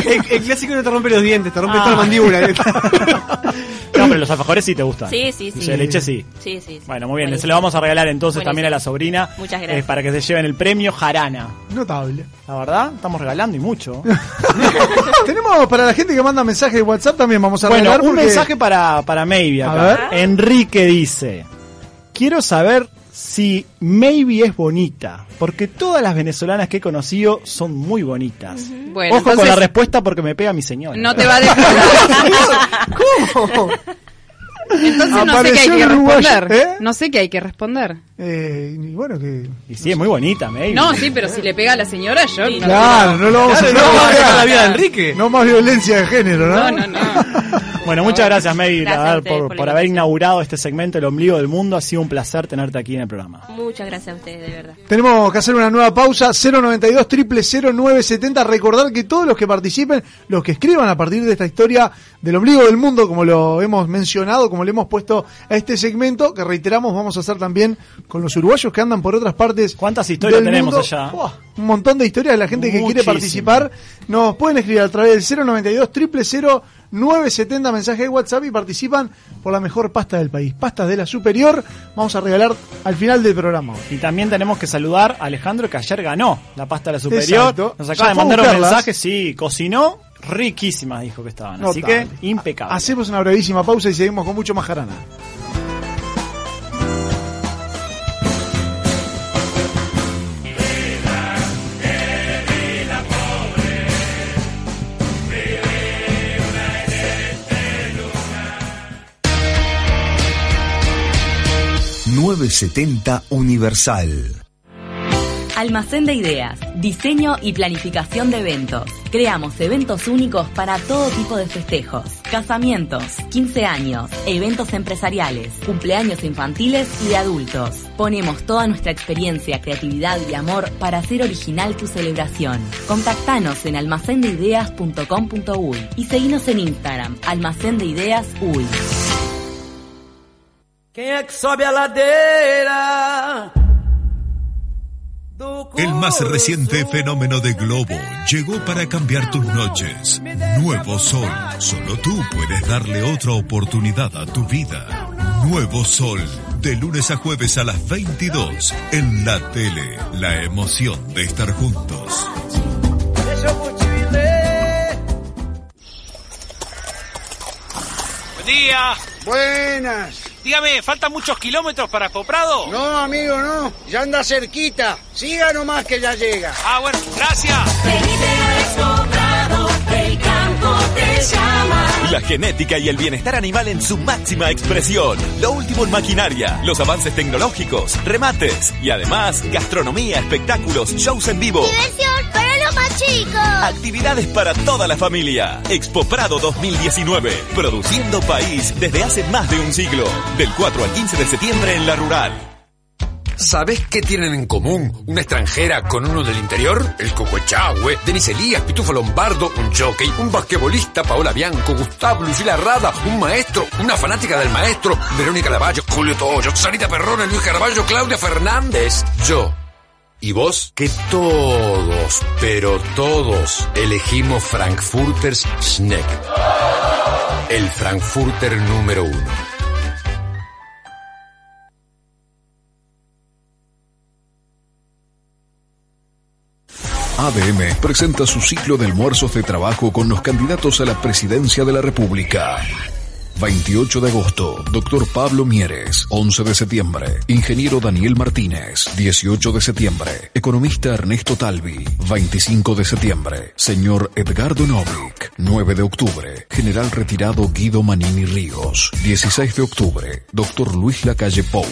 El, el clásico no te rompe los dientes, te rompe Ah. toda la mandíbula. No, pero los alfajores sí te gustan. Sí, sí, sí. Dulce de leche sí. Sí, sí, sí. Bueno, muy bien. Buenísimo. Se lo vamos a regalar entonces Buenísimo. también a la sobrina. Muchas gracias. eh, para que se lleven el premio Jarana. Notable. La verdad, estamos regalando y mucho. Tenemos para la gente que manda mensajes de WhatsApp también vamos a bueno, regalar un porque- mensaje para, para Maybe A ver. Enrique dice: Quiero saber si Maybe es bonita. Porque todas las venezolanas que he conocido son muy bonitas. Bueno, Ojo con la respuesta porque me pega mi señora. No te va a responder. ¿Cómo? Entonces no sé qué hay que responder. ¿eh? No sé qué hay que responder. Eh, y bueno, que. Y sí, es muy bonita, Maybe. No, sí, pero si le pega a la señora, yo no. Claro, no lo vamos Claro, a no hacer. vamos a dejar la vida de Enrique. No más violencia de género, ¿no? No, no, no. Bueno, muchas gracias, Maybe, Gracias a ustedes por, por la por haber inaugurado este segmento El Ombligo del Mundo. Ha sido un placer tenerte aquí en el programa. Muchas gracias a ustedes, de verdad. Tenemos que hacer una nueva pausa. 092 0970 Recordar que todos los que participen, los que escriban a partir de esta historia del ombligo del mundo, como lo hemos mencionado, como le hemos puesto a este segmento, que reiteramos, vamos a hacer también con los uruguayos que andan por otras partes. ¿Cuántas historias del tenemos mundo. allá? Un montón de historias de la gente que quiere participar. Nos pueden escribir a través del 092 0970 mensaje de WhatsApp y participan por la mejor pasta del país. Pastas de la superior. Vamos a regalar al final del programa. Y también tenemos que saludar a Alejandro que ayer ganó la pasta de la superior. Exacto. Nos Ya acaba de fue a mandar un mensaje, sí, cocinó riquísimas, dijo que estaban. Así que impecable. Hacemos una brevísima pausa y seguimos con mucho más jarana. ...970 Universal. Almacén de ideas, diseño y planificación de eventos. Creamos eventos únicos para todo tipo de festejos, casamientos, 15 años, eventos empresariales, cumpleaños infantiles y de adultos. Ponemos toda nuestra experiencia, creatividad y amor para hacer original tu celebración. Contactanos en almacendeideas.com.uy y seguinos en Instagram, almacén El más reciente fenómeno de globo llegó para cambiar tus noches. Nuevo Sol. Solo tú puedes darle otra oportunidad a tu vida. Nuevo Sol. De lunes a jueves a las 22. En la tele. La emoción de estar juntos. Buen día. Buenas. Dígame, ¿faltan muchos kilómetros para Coprado? No, amigo, no. Ya anda cerquita. Siga nomás que ya llega. Ah, bueno, gracias. La genética y el bienestar animal en su máxima expresión. Lo último en maquinaria, los avances tecnológicos, remates y además gastronomía, espectáculos, shows en vivo. Diversión para los más chicos. Actividades para toda la familia. Expo Prado 2019. Produciendo país desde hace más de un siglo. Del 4 al 15 de septiembre en La Rural. ¿Sabés qué tienen en común una extranjera con uno del interior? El Cocoechagüe, Denis Elías, Pitufo Lombardo, un jockey, un basquetbolista, Paola Bianco, Gustavo Lucila Rada, un maestro, una fanática del maestro, Verónica Lavallo, Julio Toyo, Sarita Perrone, Luis Caraballo, Claudia Fernández. Yo. ¿Y vos? Que todos, pero todos, elegimos Frankfurters Schneck. El Frankfurter número uno. ADM presenta su ciclo de almuerzos de trabajo con los candidatos a la presidencia de la República. 28 de agosto, doctor Pablo Mieres. 11 de septiembre, ingeniero Daniel Martínez. 18 de septiembre, economista Ernesto Talvi. 25 de septiembre, señor Edgardo Novik. 9 de octubre, general retirado Guido Manini Ríos. 16 de octubre, doctor Luis Lacalle Pou.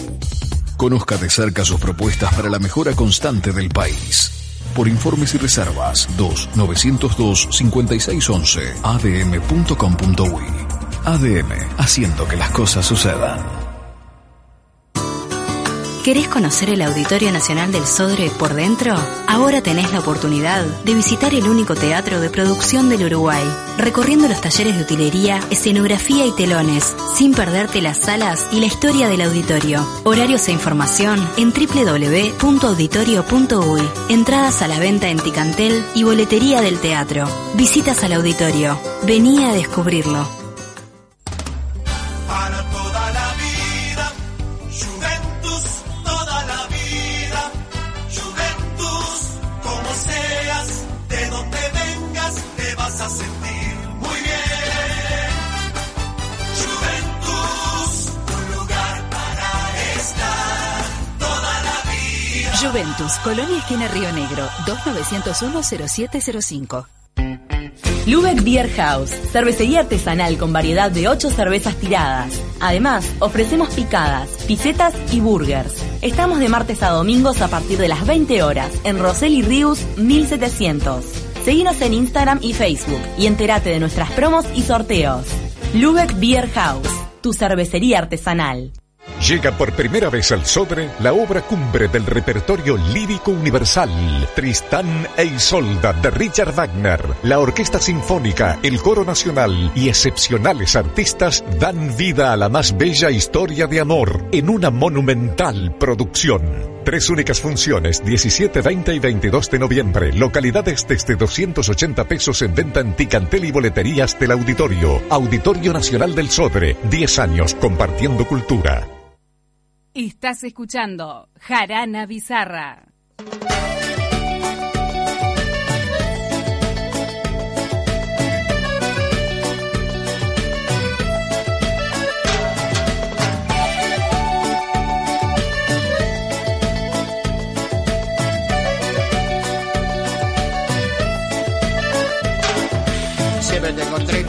Conozca de cerca sus propuestas para la mejora constante del país. Por informes y reservas, 2-902-5611, adm.com.uy. ADM, haciendo que las cosas sucedan. ¿Querés conocer el Auditorio Nacional del Sodre por dentro? Ahora tenés la oportunidad de visitar el único teatro de producción del Uruguay, recorriendo los talleres de utilería, escenografía y telones, sin perderte las salas y la historia del auditorio. Horarios e información en www.auditorio.uy. Entradas a la venta en Ticantel y boletería del teatro. Visitas al auditorio. Vení a descubrirlo. Colonia Esquina Río Negro, 2901-0705. Lubeck Beer House, cervecería artesanal con variedad de 8 cervezas tiradas. Además, ofrecemos picadas, pisetas y burgers. Estamos de martes a domingos a partir de las 20 horas en Roseli Rius 1700. Seguinos en Instagram y Facebook y entérate de nuestras promos y sorteos. Lubeck Beer House, tu cervecería artesanal. Llega por primera vez al Sodre la obra cumbre del repertorio lírico universal, Tristán e Isolda de Richard Wagner. La Orquesta Sinfónica, el Coro Nacional y excepcionales artistas dan vida a la más bella historia de amor en una monumental producción. Tres únicas funciones, 17, 20 y 22 de noviembre. Localidades desde 280 pesos en venta en Ticantel y boleterías del auditorio. Auditorio Nacional del Sodre. 10 años compartiendo cultura. Estás escuchando Jarana Bizarra. Siempre te encontré.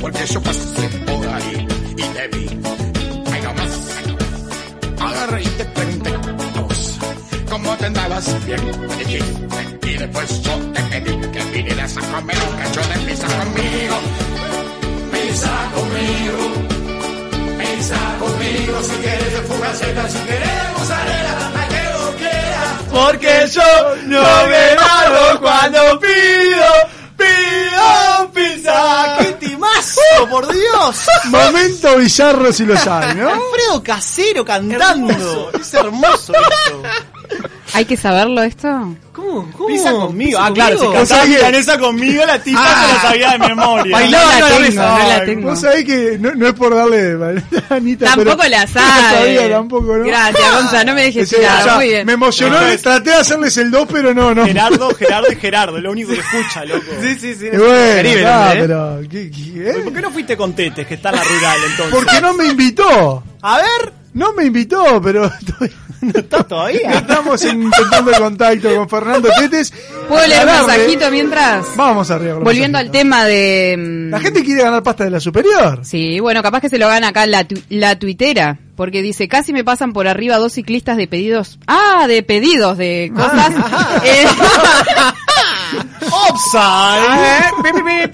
Porque yo pasé por ahí y te vi. Ay, no más. Agarré y te pregunté. Vos, ¿cómo te andabas? Bien. Y después yo te pedí que vinieras a comer un cacho de pizza conmigo. Pizza conmigo. Pizza conmigo. Si quieres de fugaceta, si quieres mozzarella, la que vos quieras. Porque yo no me hago cuando pido Momento bizarro si lo sabe, ¿no? Alfredo Casero cantando. Es hermoso esto. ¿Hay que saberlo esto? ¿Cómo? Pizza conmigo. ¿Pizza Ah, claro, conmigo? cantaba ¿Vos sabés que- milanesa conmigo, la tipa Ah. se la sabía de memoria. Bailaba No la tengo, no la tengo. Vos sabés que no, no es por darle Anita, Tampoco pero- la No sabe. sabía tampoco, ¿no? Gracias, Gonza, no me dejes tirar, o sea, muy bien. Me emocionó, No, es- traté de hacerles el 2, pero no, no. Gerardo, Gerardo y Gerardo, es lo único que escucha, loco. Sí, sí, sí. Y bueno, Caribe, ah, ¿eh? pero, ¿qué- qué- eh? ¿Por qué no fuiste con Tetes, que está en la rural entonces? Porque no me invitó. A ver, No me invitó, pero ¿no está todavía? estamos intentando el contacto con Fernando Tetes. ¿Puedo leer un mensajito mientras? Vamos arriba. Volviendo al tema de... mm, La gente quiere ganar pasta de la superior. Sí, bueno, capaz que se lo gana acá la, tu- la tuitera, porque dice, casi me pasan por arriba dos ciclistas de pedidos. Ah, de pedidos de cosas. Eh, Offside.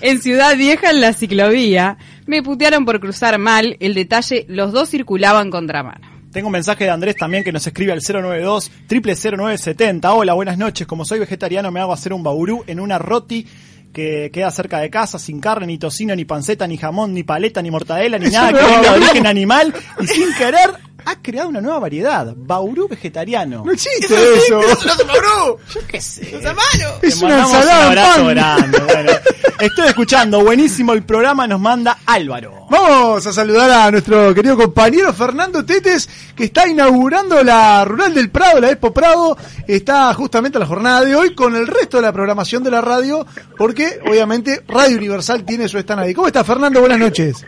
En Ciudad Vieja, en la ciclovía, me putearon por cruzar mal. El detalle, los dos circulaban contramano. Tengo un mensaje de Andrés también que nos escribe al 092 0970. Hola, buenas noches. Como soy vegetariano me hago hacer un baurú en una roti que queda cerca de casa, sin carne, ni tocino, ni panceta, ni jamón, ni paleta, ni mortadela, ni nada que No. venga de origen animal. Y sin querer ha creado una nueva variedad. Baurú vegetariano. No existe eso. Yo qué sé. Es Te una ensalada un grande. Bueno, Estoy escuchando, buenísimo el programa, nos manda Álvaro. Vamos a saludar a nuestro querido compañero Fernando Tetes, que está inaugurando la Rural del Prado, la Expo Prado. Está justamente a la jornada de hoy con el resto de la programación de la radio, porque obviamente Radio Universal tiene su stand ahí. ¿Cómo está Fernando? Buenas noches.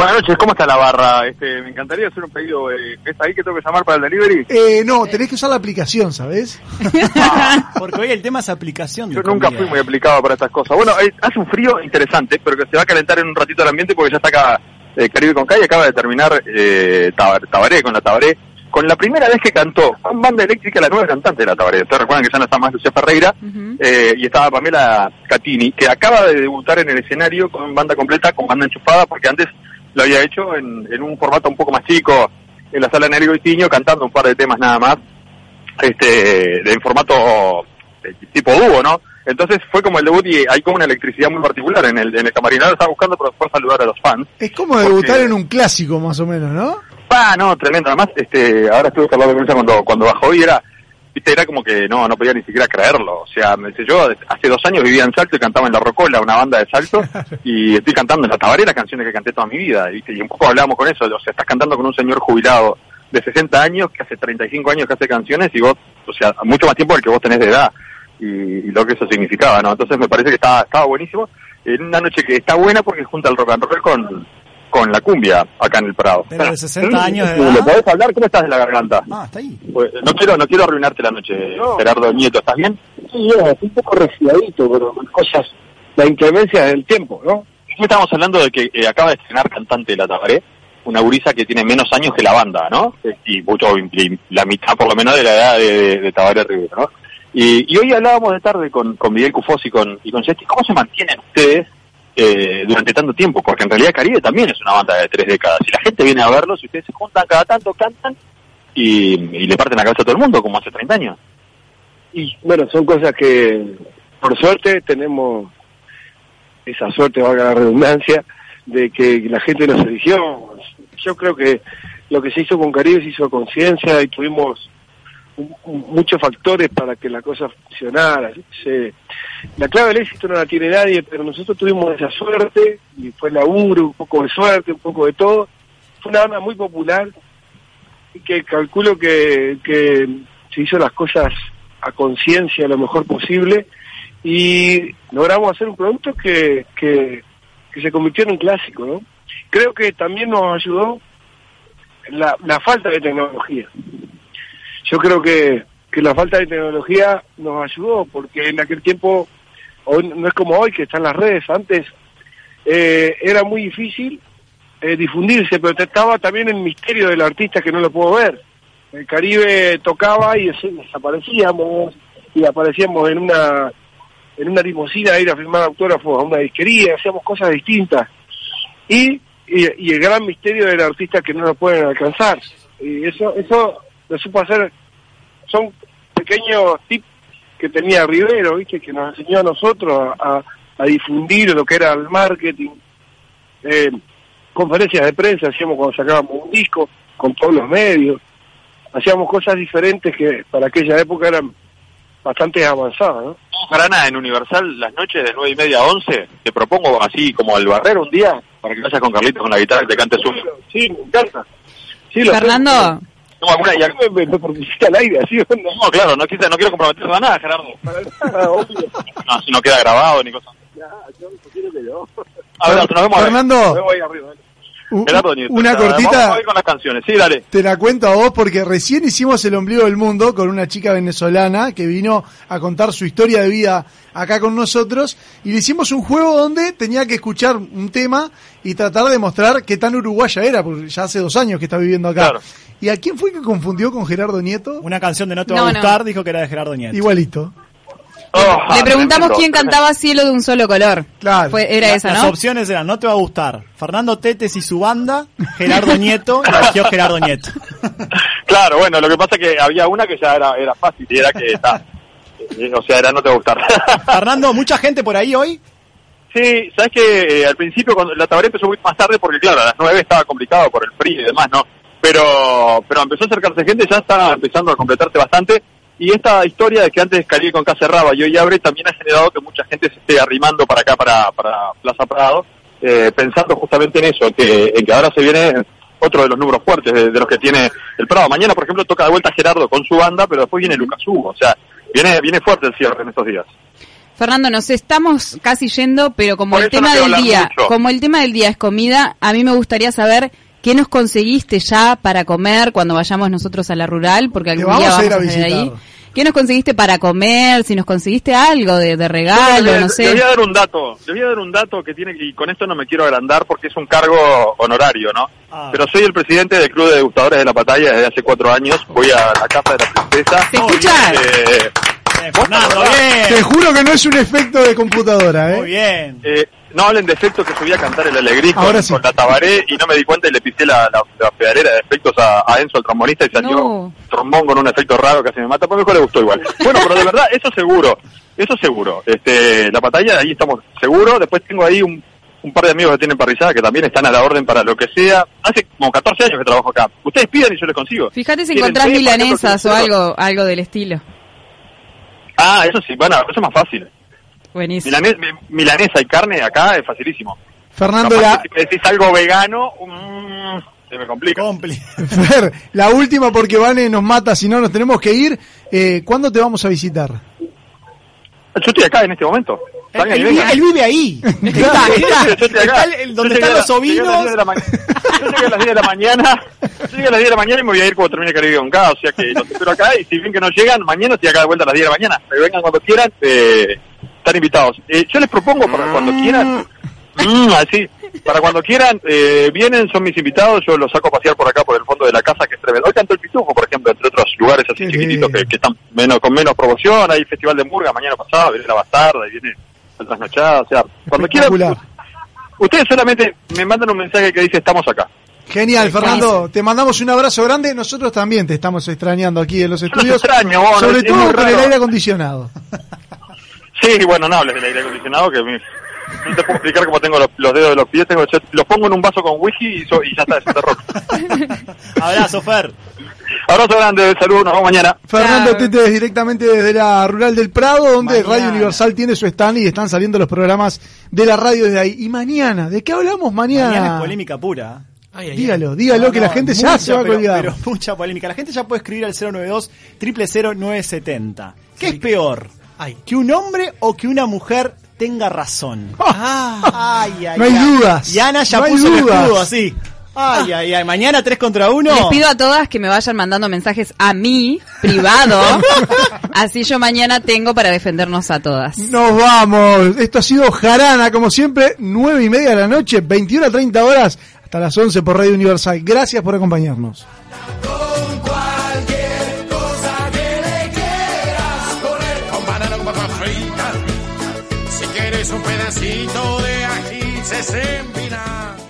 Buenas noches, ¿cómo está la barra? Este, me encantaría hacer un pedido. eh, ¿Es ahí que tengo que llamar para el delivery? Eh, no, tenés que usar la aplicación, ¿sabes? Porque hoy el tema es aplicación. Yo nunca fui muy aplicado para estas cosas. Bueno, eh, hace un frío interesante, pero que se va a calentar en un ratito el ambiente porque ya está acá eh, Caribe con Calle, acaba de terminar eh, Tabar- Tabaré con la Tabaré. Con la primera vez que cantó con banda eléctrica la nueva cantante de la Tabaré. Ustedes recuerdan que ya no está más Lucía Ferreira eh, y estaba Pamela Catini, que acaba de debutar en el escenario con banda completa, con banda enchufada, porque antes lo había hecho en, en un formato un poco más chico, en la sala de Nerio Tiño, cantando un par de temas nada más, este, de- en formato eh, tipo dúo, ¿no? Entonces fue como el debut y hay como una electricidad muy particular en el, en el camarín. Ahora estaba buscando para saludar a los fans. Es como debutar en un clásico, más o menos, ¿no? Ah, no, tremendo. Además, este, ahora estuve hablando con ella cuando, cuando bajó y era, viste, era como que no, no podía ni siquiera creerlo. O sea, me dice, yo hace dos años vivía en Salto y cantaba en La Rocola, una banda de Salto, y estoy cantando en La Tabaré canciones que canté toda mi vida, ¿viste? Y un poco hablábamos con eso, o sea, estás cantando con un señor jubilado de 60 años, que hace 35 años que hace canciones, y vos, o sea, mucho más tiempo del que vos tenés de edad, y, y lo que eso significaba, ¿no? Entonces me parece que estaba, estaba buenísimo, en una noche que está buena porque junta el rock and roll con, con la cumbia acá en el Prado. Pero de 60 años de ¿Le edad. podés hablar? ¿Cómo estás de la garganta? Ah, está ahí. Pues, no quiero no quiero arruinarte la noche, Gerardo Nieto. ¿Estás bien? Sí, es un poco resfriadito, pero cosas, la inclemencia del tiempo, ¿no? Hoy Estamos hablando de que eh, acaba de estrenar cantante de la Tabaré, una gurisa que tiene menos años que la banda, ¿no? Eh, Y mucho, la mitad por lo menos de la edad de, de, de Tabaré Rivero, ¿no? Y, y hoy hablábamos de tarde con, con Miguel Cufós y con, y con Jessy, ¿cómo se mantienen ustedes eh, durante tanto tiempo? Porque en realidad Caribe también es una banda de tres décadas. Si la gente viene a verlos, y ustedes se juntan cada tanto, cantan y, y le parten la cabeza a todo el mundo, como hace 30 años. Y bueno, son cosas que, por suerte, tenemos esa suerte, valga la redundancia, de que la gente nos eligió. Yo creo que lo que se hizo con Caribe se hizo conciencia y tuvimos muchos factores para que la cosa funcionara. La clave del éxito no la tiene nadie, pero nosotros tuvimos esa suerte y fue laburo, un poco de suerte, un poco de todo. Fue una banda muy popular y que calculo que, que se hizo las cosas a conciencia lo mejor posible y logramos hacer un producto que, que, que se convirtió en un clásico, ¿no? Creo que también nos ayudó la, la falta de tecnología. Yo creo que, que la falta de tecnología nos ayudó porque en aquel tiempo, hoy no es como hoy que están las redes, antes eh, era muy difícil eh, difundirse, pero estaba también el misterio del artista que no lo puedo ver. El Caribe tocaba y des- desaparecíamos y aparecíamos en una en una limusina a ir a firmar autógrafos a una disquería, hacíamos cosas distintas. Y, y, y el gran misterio del artista que no lo pueden alcanzar. Y eso eso lo supo hacer, son pequeños tips que tenía Rivero, ¿viste? que nos enseñó a nosotros a, a- a difundir lo que era el marketing. Eh, conferencias de prensa hacíamos cuando sacábamos un disco con todos los medios. Hacíamos cosas diferentes que para aquella época eran bastante avanzadas, ¿no? Para nada, en Universal, las noches de nueve y media a 11, te propongo así como al barrero un día, para que vayas con Carlitos con la guitarra y te cantes un... Sí, me encanta. Sí, lo Fernando. No, alguna, ya... me, me propusiste al aire, así no? No, claro, no, quise- no quiero comprometerse a nada, Gerardo. No, si no queda grabado ni cosa. A ver, nos vemos. Fernando. Me arriba. Nieto. una Vamos cortita. a ir con las canciones, sí, dale. Te la cuento a vos porque recién hicimos el ombligo del mundo con una chica venezolana que vino a contar su historia de vida acá con nosotros y le hicimos un juego donde tenía que escuchar un tema y tratar de mostrar qué tan uruguaya era, porque ya hace dos años que está viviendo acá. ¿Y a quién fue que confundió con Gerardo Nieto? Una canción de No te va No, a no. gustar dijo que era de Gerardo Nieto. Igualito. le preguntamos quién cantaba Cielo de un solo color. Claro. Fue, era La- esa, Las ¿no? opciones eran No te va a gustar, Fernando Tetes y su banda, Gerardo Nieto, y eligió Gerardo Nieto. Claro, bueno, lo que pasa es que había una que ya era, era fácil y era que está. eh, o sea, era no te va a gustar. Fernando, mucha gente por ahí hoy. Sí, sabes que eh, al principio cuando la tabaré empezó muy más tarde porque claro, a las nueve estaba complicado por el frío y demás, ¿no? Pero pero empezó a acercarse gente, ya está empezando a completarse bastante Y esta historia de que antes Caribe con K cerraba y hoy abre también ha generado que mucha gente se esté arrimando para acá, para, para Plaza Prado, eh, pensando justamente en eso, que, en que ahora se viene otro de los números fuertes de, de los que tiene el Prado. Mañana, por ejemplo, toca de vuelta Gerardo con su banda, pero después viene Lucas Hugo. O sea, viene, viene fuerte el cierre en estos días. Fernando, nos estamos casi yendo, pero como Por el tema no del día, mucho. como el tema del día es comida, a mí me gustaría saber qué nos conseguiste ya para comer cuando vayamos nosotros a la rural, porque algún vamos día a ir a vamos a ir ahí. visitar. ¿Qué nos conseguiste para comer? Si nos conseguiste algo de, de regalo, le, no le sé. voy a dar un dato, le voy a dar un dato que tiene, y con esto no me quiero agrandar porque es un cargo honorario, ¿no? Pero soy el presidente del Club de Degustadores de la Batalla desde hace cuatro años, voy a la Casa de la Princesa. ¿Se escucha? Eh, Fernando, bien. Te juro que no es un efecto de computadora, ¿eh? Muy bien. Eh, no hablen de efectos que subí a cantar el alegrí con, Ahora sí. con la tabaré y no me di cuenta y le pisé la, la, la pedalera de efectos a, a Enzo, el trombonista, y salió No. trombón con un efecto raro que casi me mata, pero mejor le gustó igual. Bueno, pero de verdad, eso seguro, eso seguro. Este, la batalla, ahí estamos seguros. Después tengo ahí un, un par de amigos que tienen parrillada que también están a la orden para lo que sea. Hace como 14 años que trabajo acá. Ustedes piden y yo les consigo. Fíjate si ¿Quieren encontrás milanesas o algo, algo del estilo. Ah, eso sí, bueno, eso es más fácil. Buenísimo. Milane- mi- milanesa y carne acá es facilísimo. Fernando, Capaz la, si me decís algo vegano, mm, se me complica. Fer, la última porque Vane nos mata, si no nos tenemos que ir. Eh, ¿Cuándo te vamos a visitar? Yo estoy acá en este momento. Él, vive ahí. Está, está. Está el- el- donde están los ovinos. 10 de la ma- Yo llegué a las 10 de la mañana. Yo llegué a las 10 de la mañana y me voy a ir cuando termine Caribe K. O sea que los espero acá y si ven que no llegan, mañana estoy acá de vuelta a las 10 de la mañana. Pero vengan cuando quieran, eh, están invitados. Eh, yo les propongo para cuando quieran, mm, así, para cuando quieran, eh, vienen, son mis invitados, yo los saco a pasear por acá, por el fondo de la casa, que es tremendo. Hoy cantó el Pitufo, por ejemplo, entre otros lugares así chiquititos que, que están menos con menos promoción. Hay el Festival de Murga mañana pasado, viene la Bastarda y viene la Trasnochada. O sea, cuando quieran. Ustedes solamente me mandan un mensaje que dice estamos acá. Genial, Fernando. Te mandamos un abrazo grande. Nosotros también te estamos extrañando aquí en los los estudios. extraño, bueno, sobre es todo con el aire acondicionado. Sí, bueno, no hables del aire acondicionado, que me- no te puedo explicar cómo tengo los, los dedos de los pies. Tengo, yo los pongo en un vaso con whisky y, so- y ya está, es un terror. Abrazo, Fer. Abrazo grande, saludos, nos vemos mañana. Fernando Tete es directamente desde la Rural del Prado, donde Mañana. Radio Universal tiene su stand y están saliendo los programas de la radio desde ahí. Y mañana, ¿de qué hablamos mañana? Mañana es polémica pura. Dígalo, dígalo No, que la gente ya se va a colgar. Pero mucha polémica. La gente ya puede escribir al 092 970 ¿Qué es peor? ¿Que un hombre o que una mujer tenga razón? Ay, ay, No hay ay. dudas. Y Ana ya No hay puso el dudas. escudo así. Ay, ay, ay. Mañana 3 contra 1. Les pido a todas que me vayan mandando mensajes a mí, privado, así yo mañana tengo para defendernos a todas. Nos vamos. Esto ha sido Jarana, como siempre, nueve y media de la noche, 21 a 30 horas, hasta las 11 por Radio Universal. Gracias por acompañarnos. Pedacito de ají, se.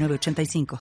906985.